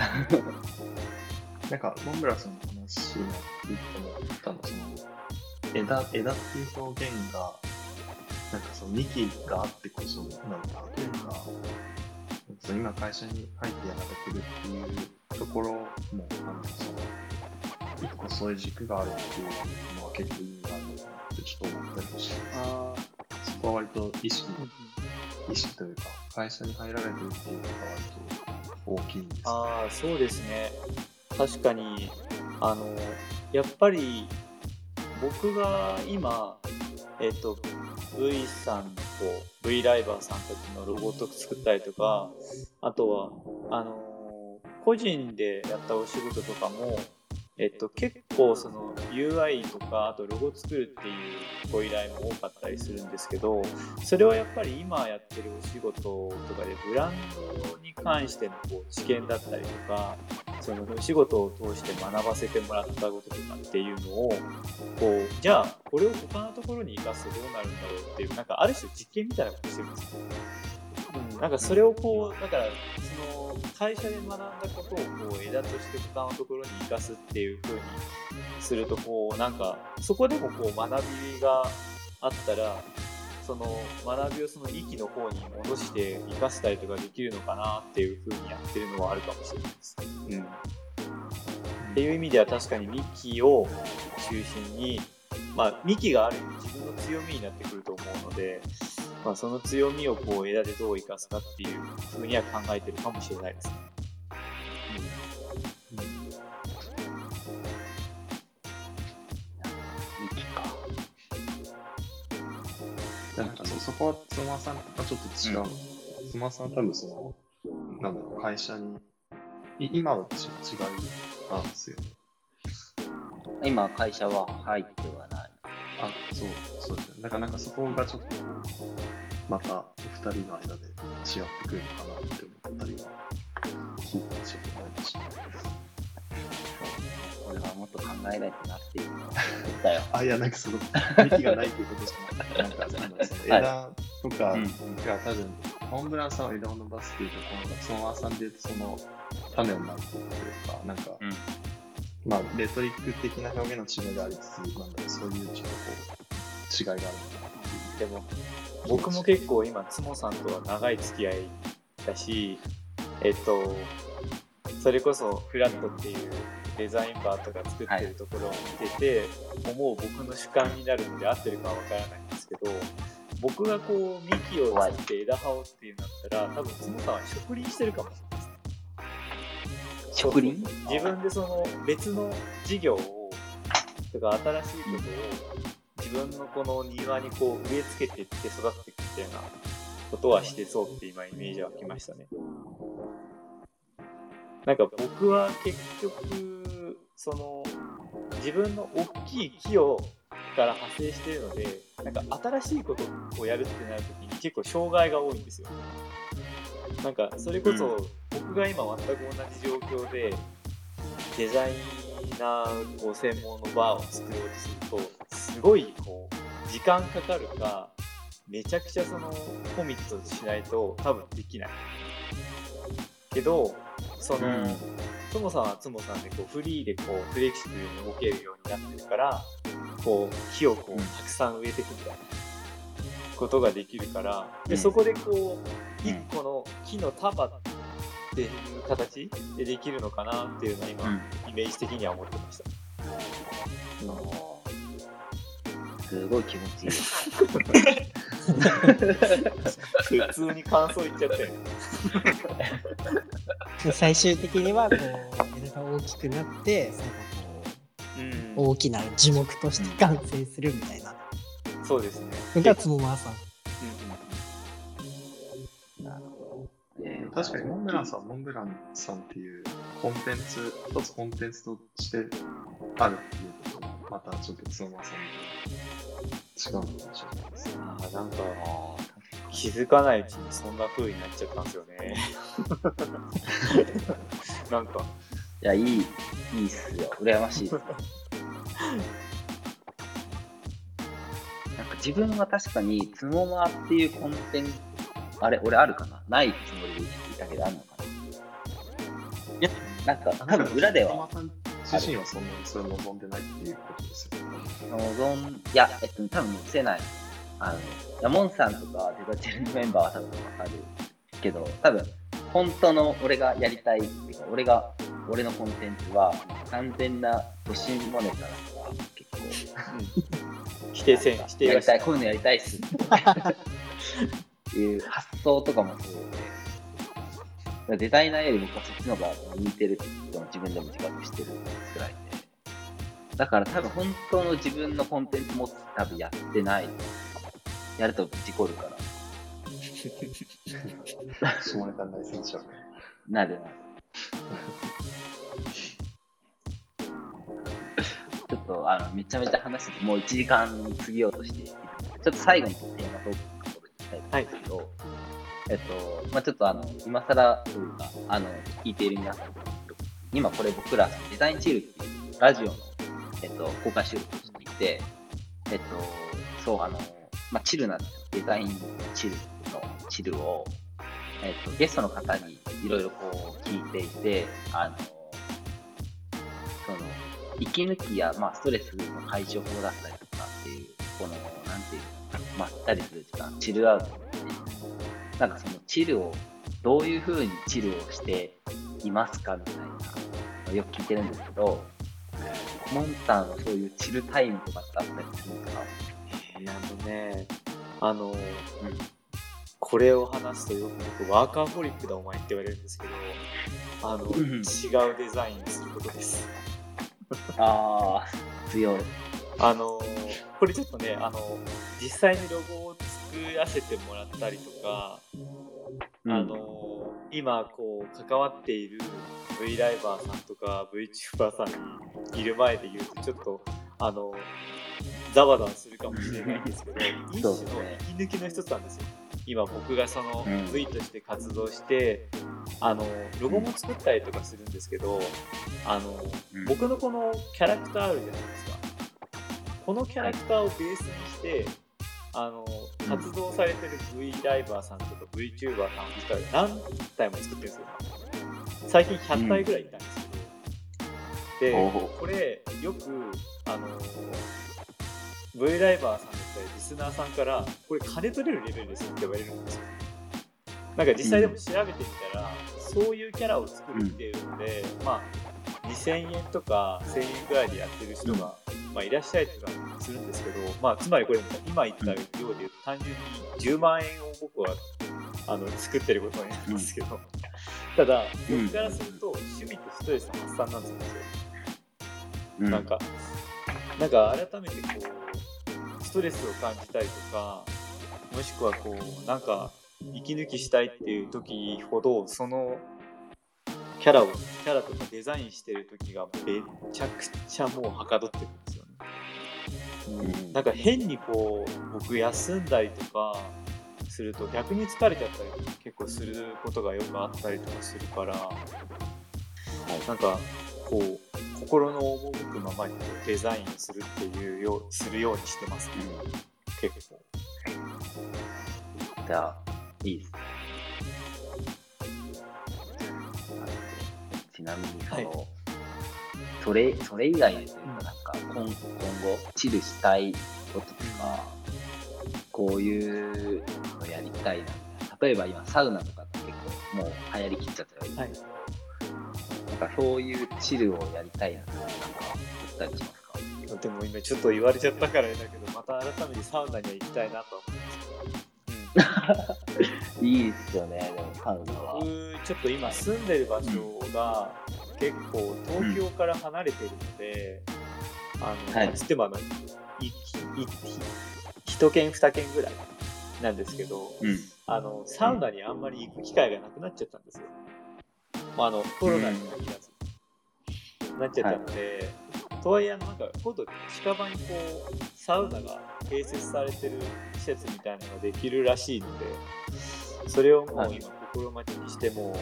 なんか、モンブラさんの話に聞いて思ったの、その、枝、枝っていう表現が、なんかその幹があってこそなのかというか、その今会社に入ってやられてるっていうところも、なんかその、一個そういう軸があるっていうのは結構意味があるのかなってちょっと思ったりもして。あそこは割と意識、意識というか、会社に入られてるっていうのが割と大きいんですよ。あーそうですね。確かにあのやっぱり僕が今えっ、と V さんのこう V ライバーさんたちのロゴとか作ったりとかあとはあの個人でやったお仕事とかもえっと、結構その UI とかあとロゴ作るっていうご依頼も多かったりするんですけどそれはやっぱり今やってるお仕事とかでブランドに関してのこう知見だったりとかそのお仕事を通して学ばせてもらったこととかっていうのをこうじゃあこれを他のところに生かすとどうなるんだろうっていうなんかある種実験みたいなことしてるんですよ。うん、なんかそれをこうだから会社で学んだことをこう枝として他のところに生かすっていう風にするとこうなんかそこでもこう学びがあったらその学びをその息の方に戻して生かしたりとかできるのかなっていう風にやってるのはあるかもしれないです。うん、っていう意味では確かに幹を中心にまあ幹がある意味自分の強みになってくると思うので、まあ、その強みをこう枝でどう生かすかっていう風には考えてるかもしれないですね。なん。かそそこはつまさん。とちょっと違う。つまさん。は多分その、なん。だろう、会社に、今は違いなん。ですよね。今、会社は入ってはない。あ、そう、そうですね。だからなんかそこがちょっと、また二人の間で違ってくるのかなって思ったりは、聞いてちょっと思いました。これはもっと考えないとなっていうのを思ったよ。あ、いや、なんかその、幹がないっていうことじゃなくて、なんかその枝とかうんが多分、モンブランさんは枝を伸ばすっていうと、このそのままさんで言うと、その、種をまいていくというか、なんか、うんまあ、レトリック的な表現の違いがありつつ、なんだろう、そういうちょっとこう、違いがある。でも僕も結構今つもさんとは長い付き合いだしえっとそれこそフラットっていうデザインバーとか作ってるところを見てて、思う僕の主観になるので合ってるかは分からないんですけど僕がこう幹を作って枝葉をっていうなったら多分つもさんは植林してるかもしれない植林？自分でその別の事業をとか新しいことを自分のこの庭にこう植え付けていって育っていくみたいなことはしてそうって今イメージはきましたね。なんか僕は結局その自分の大きい木をから派生しているのでなんか新しいことをやるってなるときに結構障害が多いんですよ。なんかそれこそ僕が今全く同じ状況でデザイナーこう専門のバーを作ろうとするとすごいこう時間かかるかめちゃくちゃそのコミットしないと多分できない。けどその、うん。つもさんはつもさんでこうフリーでこうフレキシブルに動けるようになってるからこう木をこううんたくさん植えていくみたいなことができるからでうん。そこでこううん一個の木の束っていう形でできるのかなっていうのは今、うんイメージ的には思ってました。すごい気持ちいい。普通に感想言っちゃったよ最終的にはこう枝が大きくなって最後こうんう大きな樹木として完成するみたいなそうですね。のがつもまーさん。えー確かにモンブランさん、モンブランさんっていうコンテンツ、一つコンテンツとしてあるっていうことも、またちょっとつのまさんと違うのかもしれないですね。あーなんかあ気づかないうちにそんな風になっちゃったんですよね。なんか、ーいや、いい、いいっすよ。羨ましいです。なんか自分は確かに、つもまっていうコンテンツ、あれ、俺あるかな？ないつもりでいたけど、あるのかな？いや、なんか、多分裏では、自身はそんなにそれを望んでないっていうことですよね。望ん、いや、えっと、多分載せない。あの、いやモンさんとかデザチェルのメンバーは多分わかるけど、多分、本当の俺がやりたいっていうか、俺が、俺のコンテンツは、完全な都心モネタだから、結構、否定せん、否定やりたい。こういうのやりたいっす。いう発想とかもそうで、デザイナーより僕はそっちの方が向いてるっても自分でも自覚してるくらいで。だから多分本当の自分のコンテンツも多分やってない。やると事故るから。下ネタ内戦者ね。なるなる。ちょっとあのめちゃめちゃ話してて、もう1時間過ぎようとしてちょっと最後のテーマトークのところに行きたいんですけど、えっと、まあちょっとあの、今更というか、あの、聞いている皆さん、今これ僕らデザインチルっていうラジオの、えっと、公開収録をしていて、えっと、そう、あの、まあチルなんですよ。デザインチルのチルを、えっと、ゲストの方にいろいろこう聞いていて、あの、その、息抜きや、まあ、ストレスの解消法だったりとかっていう、この、なんていうの、まったりする時間、チルアウトなんかそのチルを、どういう風にチルをしていますかみたいなよく聞いてるんですけど、モンターのそういうチルタイムとかってあったりするんですかあのね、あの、これを話すとよく僕、ワーカーホリックだお前って言われるんですけど、あの、ん違うデザインをすることです。ああ、強い。あのこれちょっとね、あの実際にロゴを作らせてもらったりとか、うん。あの今こう関わっている V ライバーさんとか VTuber さんにいる前で言うとちょっとあのざわざわするかもしれないんですけど 一種の息抜きの一つなんですよ。今僕がそのうん。V として活動して、あのロゴも作ったりとかするんですけどあの、うん。僕のこのキャラクターあるじゃないですかこのキャラクターをベースにして、あの活動されてる V ライバーさんとか VTuber さん実は何体も作ってるんですよ。最近100体ぐらいいたんですけど、おう。でこれよくあの V ライバーさんだったりリスナーさんからこれ金取れるレベルですよって言われるんですよ。なんか実際でも調べてみたら、そういうキャラを作るっていうので、まあ2000円とか1000円ぐらいでやってる人が、まあ、いらっしゃいとかするんですけど、まあ、つまりこれ今言ったようで言うと単純に10万円を僕はあの作ってることになりますけど、ただうん。僕からすると趣味とストレスの発散なんですよ、うなんか、なんか改めてこう、ストレスを感じたりとか、もしくはこう、なんか、息抜きしたいっていう時ほど、そのキャラを、キャラとかデザインしてる時がめちゃくちゃもうはかどってるんですよなんか変にこう、僕休んだりとかすると逆に疲れちゃったり結構することがよくあったりとかするから、なんかこう心の赴くままにデザインをするっていうようするようにしてますね。結構。じゃあ、いいですね。ちなみに、その、はそれ、それ以外でというか、なんか、今今後、チルしたいこととか、こういうのやりたいな。例えば今、サウナとかって結構、もう流行りきっちゃったよ、はい。なんか、そういうチルをやりたいなって、なんか、あったりしますか？でも今ちょっと言われちゃったからだけど、また改めてサウナには行きたいなとは思いますけど。いいですよね、でも、サウナは。僕、ちょっと今住んでる場所が結構東京から離れてるので、あの、はいつってもあの、いいい一軒二軒ぐらいなんですけど、うん。あの、サウナにあんまり行く機会がなくなっちゃったんですよ。まあ、あの、コロナに限らず。なっちゃったので、とはいえ、なんか、今度近場にこう、サウナが併設されてる施設みたいなのができるらしいので、それをもはいう今心待ちにしても、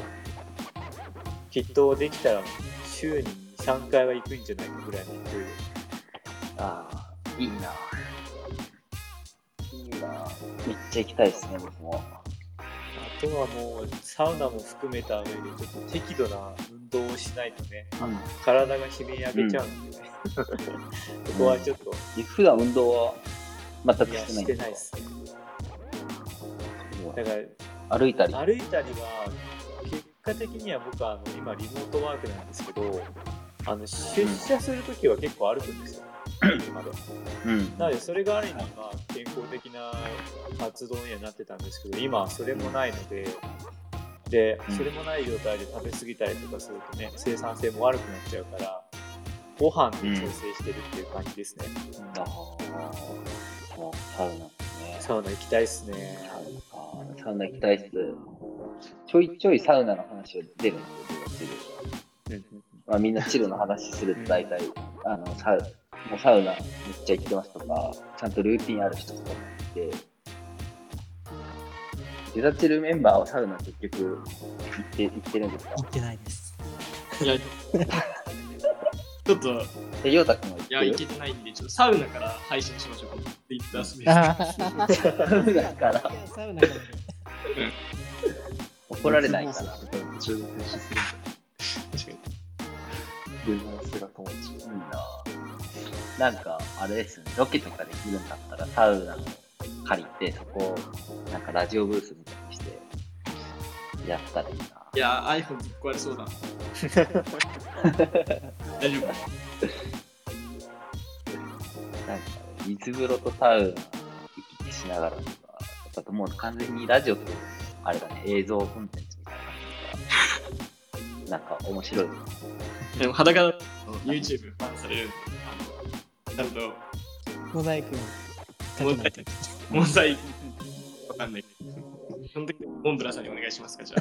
きっとできたら週に2、3回は行くんじゃないかぐらいの勢いで。ああ、いいな。いいな。めっちゃ行きたいですね、僕も。あとはもう、サウナも含めた上で、ちょっと適度な運動をしないとね、うん体が悲鳴上げちゃうんでね。そこはちょっと、普段運動は全くいや、してないんしてないですね。だから、歩いたり。歩いたりは、結果的には僕はあの今リモートワークなんですけど、あの出社するときは結構歩くんですよ。駅まで。うん。なので、それがある意味、まあ、健康的な活動にはなってたんですけど、今はそれもないので、でう、んそれもない状態で食べ過ぎたりとかするとね、生産性も悪くなっちゃうから、ご飯で調整してるっていう感じですね。ああ、そうサウナですね。サウナ行きたいっすね。サウナか。サウナ行きたいっす。ちょいちょいサウナの話を出るんですよ、チル。うんまあ、みんなチルの話すると大体、あの、サウもうサウナめっちゃ行ってますとか、ちゃんとルーティンある人とかもいて、デザチルメンバーはサウナ結局行って行ってるんですか？行ってないです。いや、ちょっと、え、ヨウタ君は行っいや、てる？いけてないんで、ちょっとサウナから配信しましょう。ツイッタースペース。あサウナからサウナから 怒られないかな。途中で停止する。確かに。デバイスが止まっちゃう。いいななんか、あれですね、ロケとかできるんだったら、サウナを借りて、そこを、なんかラジオブースみたいにして、やったらいいな。いやー、iPhone ぶっ壊れそうだ。大丈夫なんか、水風呂とサウナ行き来しながらとか、やっぱもう完全にラジオという、あれだね、映像コンテンツみたいな感じが、なんか面白い。でも裸だと YouTube バンされるちゃんとモザイクにかけないといけないモザイクわかんない。その時、モンブランさんにお願いしますか、じゃ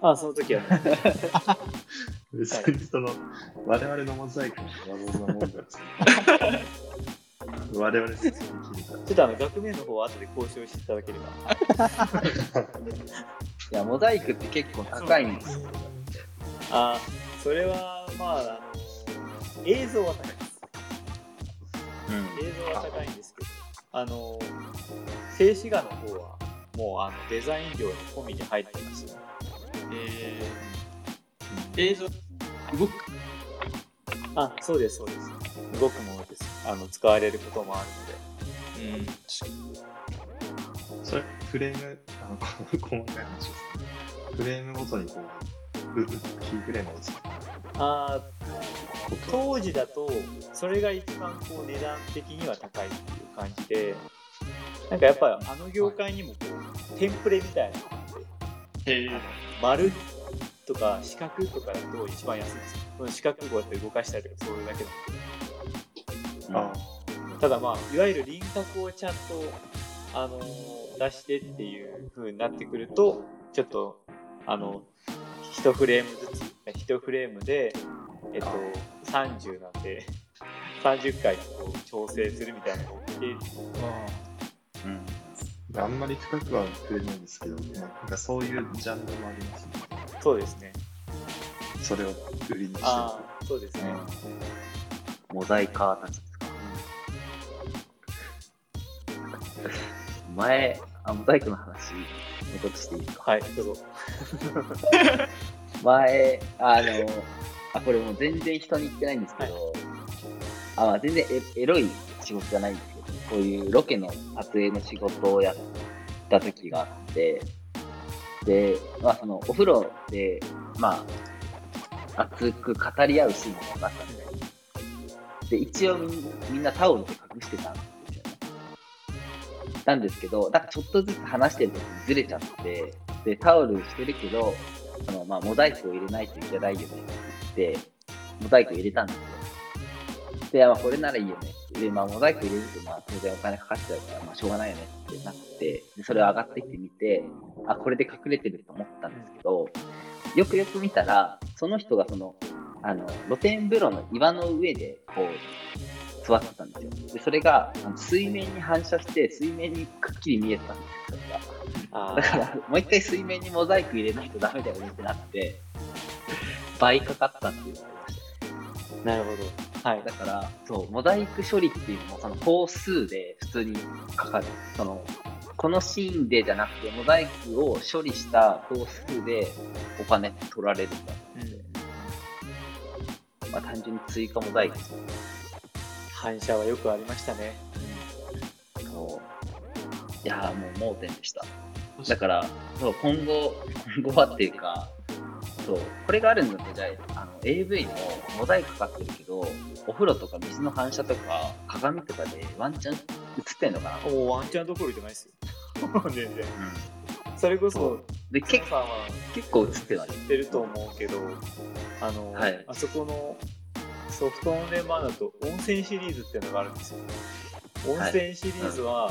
あ。あ、その時はね、別にその、我々のモザイクのわざわざもん。我々。ちょっとあの額面の方は後で交渉していただければ。いや、モザイクって結構高いんですよ。あそれは、まあ、あの映像は高いです。うん。映像は高いんですけど、あの、静止画の方は、もうあのデザイン料に込みで入ってますね。えー、映像、動くあ、そうです、そうです。動くも。あの、使われることもあるので。うん、それ、フレーム、あの、細かい話ですね。フレームごとにこう、ううキーフレームを打つあーこと当時だと、それが一番こう値段的には高いっていう感じで、なんかやっぱりあの業界にもこう、テンプレみたいなのがあ丸とか四角とかだと一番安いんですよ。この四角をこうやって動かしたりとかそういうだけなんで。あただまあ、いわゆる輪郭をちゃんと、あのー出してっていう風になってくると、ちょっと、あの、一フレームずつ、一フレームで、えっと、30なんで、30回こう調整するみたいなのが起きて、うん。あんまり深くは触れないんですけど、まあなんかそういうジャンルもありますね。そうですね。それを売りにしてる。ああ、そうですね。モザイカーたち 前、あ、モザイクの話、戻していい。ですかはい、どうぞ。前、あの、あ、これもう全然人に言ってないんですけど、あ、まあ全然エエロい仕事じゃないんですけど、こういうロケの撮影の仕事をやった時があって、で、まあそのお風呂で、まあ、熱く語り合うシーンがあったんで、で、一応みんみんなタオルで隠してたんですよね。なんですけど、なんかちょっとずつ話してる時にずれちゃって、で、タオルしてるけど、あの、まあ、モザイクを入れないといけないよねって言って、モザイク入れたんですよ。で、まあ、これならいいよねって。で、まあ、モザイク入れると、まあ、当然お金かかっちゃうから、まあ、しょうがないよねってなって、で、それを上がってきてみて、あ、これで隠れてると思ったんですけど、よくよく見たら、その人がその、あの、露天風呂の岩の上で、こう、座ってたんですよ。で、それが、水面に反射して、水面にくっきり見えてたんですよ、それが。あだから、もう一回水面にモザイク入れないとダメだよねってなって、倍かかったっていうのがありましたね。なるほど。はい。だから、そう、モザイク処理っていうのも、その工数で普通にかかる。その、このシーンでじゃなくて、モザイクを処理した工数でお金取られるんだうんって、まあ単純に追加モザイク反射はよくありましたね。そういやーもう盲点でした。だから、そう今後、今後はっていうか、そう、これがあるんだと、じゃあ、あの AV もモザイクかかってるけど、お風呂とか水の反射とか、鏡とかでワンチャン映ってんのかな、おお、ワンチャンどころじゃないですよ。全然。それこそ、で、ケ結構映ってない知。ってると思うけど、あの、はいあそこのソフトオンデマンドだと温泉シリーズっていうのがあるんですよ。温泉シリーズは、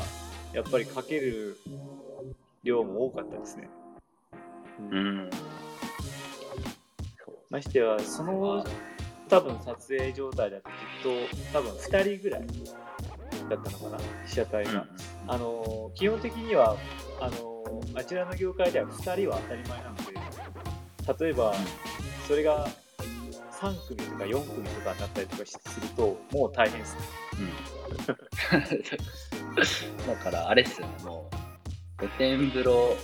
やっぱりかける量も多かったですね。うん。ましては、その多分撮影状態だときっと多分2人ぐらいだったのかな、被写体が。あの基本的にはあのあちらの業界では2人は当たり前なので例えばそれが3組とか4組とかになったりとかするともう大変です。ねうん。だから、あれっすよね、もう、露天風呂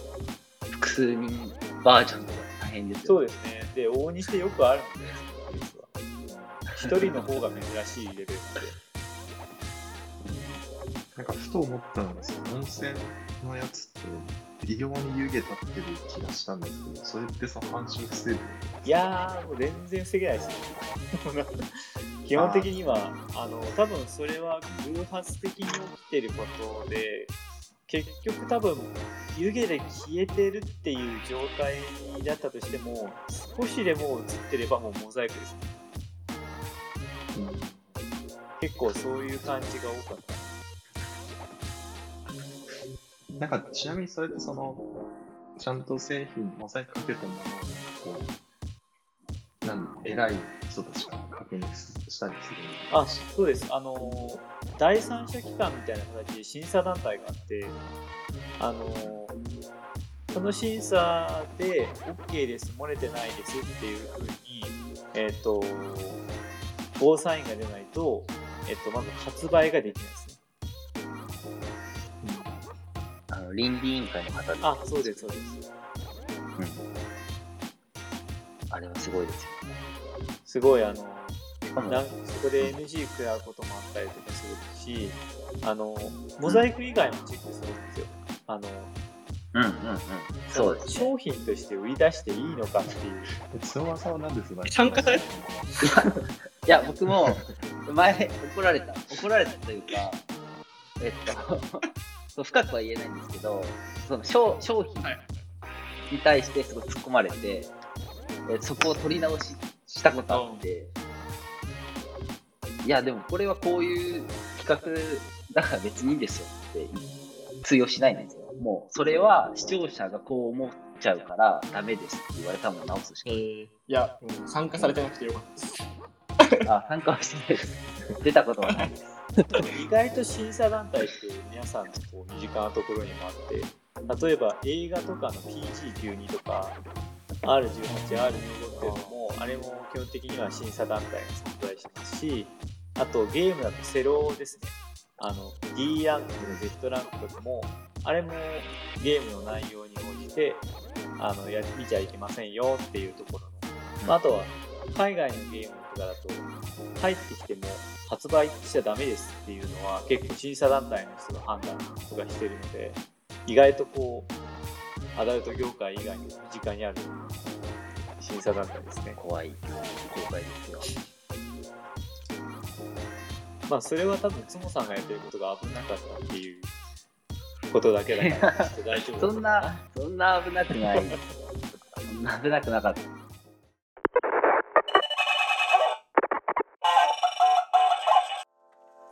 複数人バージョンとか大変ですよね。そうですね。で往々にしてよくあるのでそのケースは。1人の方が珍しいレベルでなんかふと思ったのが、その温泉のやつって、異様に湯気立ってる気がしたんですけど、それってさ、反射防ぐいやーもう全然防げないですよ 基本的にはあの多分それは偶発的に起きてることで結局多分湯気で消えてるっていう状態だったとしても少しでも映ってればもうモザイクです結構そういう感じが多かった。なんか、ちなみにそれってその、ちゃんと製品、モザイクかけたものを、こう、なん偉い人たちが確認したりするあそうです。あの第三者機関みたいな形で審査団体があってあのその審査で OK です漏れてないですっていうふうにえっ、とゴーサインが出ないと、えっとまず発売ができない。の倫理委員会の方であそうですそうですうんあれはすごいですよ。すごいあのそこで NG 食らうこともあったりとかするしあのモザイク以外もチェックするんですよあのうんうんうん。そうです、ね。商品として売り出していいのかっていうえ、その技は何ですか？参加されていや、僕も前怒られた。怒られたというか、えっと、そう深くは言えないんですけど、その商商品はいに対してすごい突っ込まれて、えそこを取り直ししたことあって、いや、でもこれはこういう企画だから別にいいですよって通用しないんですよ。もう、それは視聴者がこう思っちゃうからダメですって言われたもの直すしかえー、いや、うん参加されてなくてよかったです。あ、参加はしてないです。出たことはないです。意外と審査団体って皆さんのこう身近なところにもあって例えば映画とかの PG12 とか R18、R25 っていうのもあれも基本的には審査団体が存在しますしあとゲームだとセローですねあの D ランクとか Z ランクとかもあれもゲームの内容に応じてあのや見ちゃいけませんよっていうところの、まあ、あとは海外のゲームとかだと入ってきても発売しちゃダメですっていうのは結構審査団体の人が判断とかしてるので意外とこうアダルト業界以外に身近にある審査団体ですね怖い業界ですよ。まあそれは多分つもさんがやってることが危なかったっていうことだけだから大丈夫そんな、そんな危なくない。そんな危なくなかった。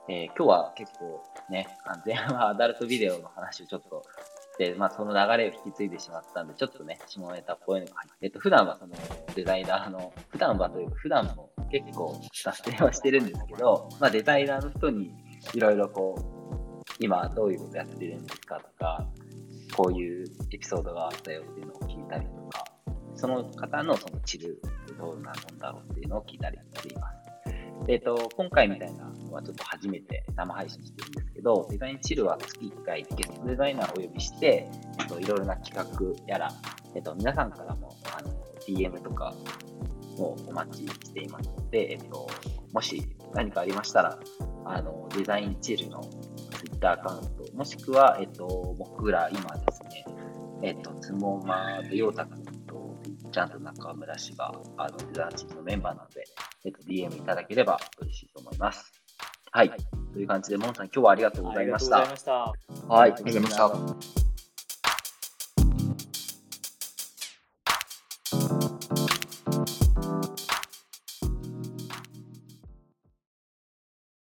えー今日は結構ね、あ前半はアダルトビデオの話をちょっとして、まあその流れを引き継いでしまったんで、ちょっとね、下ネタっぽいのが入って、えっと、普段はそのデザイナーの、普段はというか、普段も結構脱線はしてるんですけど、まあデザイナーの人にいろいろこう、今どういうことやってるんですかとか、こういうエピソードがあったよっていうのを聞いたりとか、その方のそのチルどんなもんだろうっていうのを聞いたりしています。えっと、今回みたいなのはちょっと初めて生配信してるんですけど、デザインチルは月1回ゲストデザイナーをお呼びして、えっと、いろいろな企画やら、えっと、皆さんからもあの DM とかもお待ちしていますので、えっと、もし何かありましたら、あのデザインチルの Twitter アカウント、もしくは、えっと、僕ら今ですね、えっと、つもまとようたくん、ちゃんと中村氏が、あの、デザインチルのメンバーなので、えっと、DM いただければ嬉しいと思います。はい。という感じで、モンさん、今日はありがとうございました。ありがとうございました。はい。ありがとうございました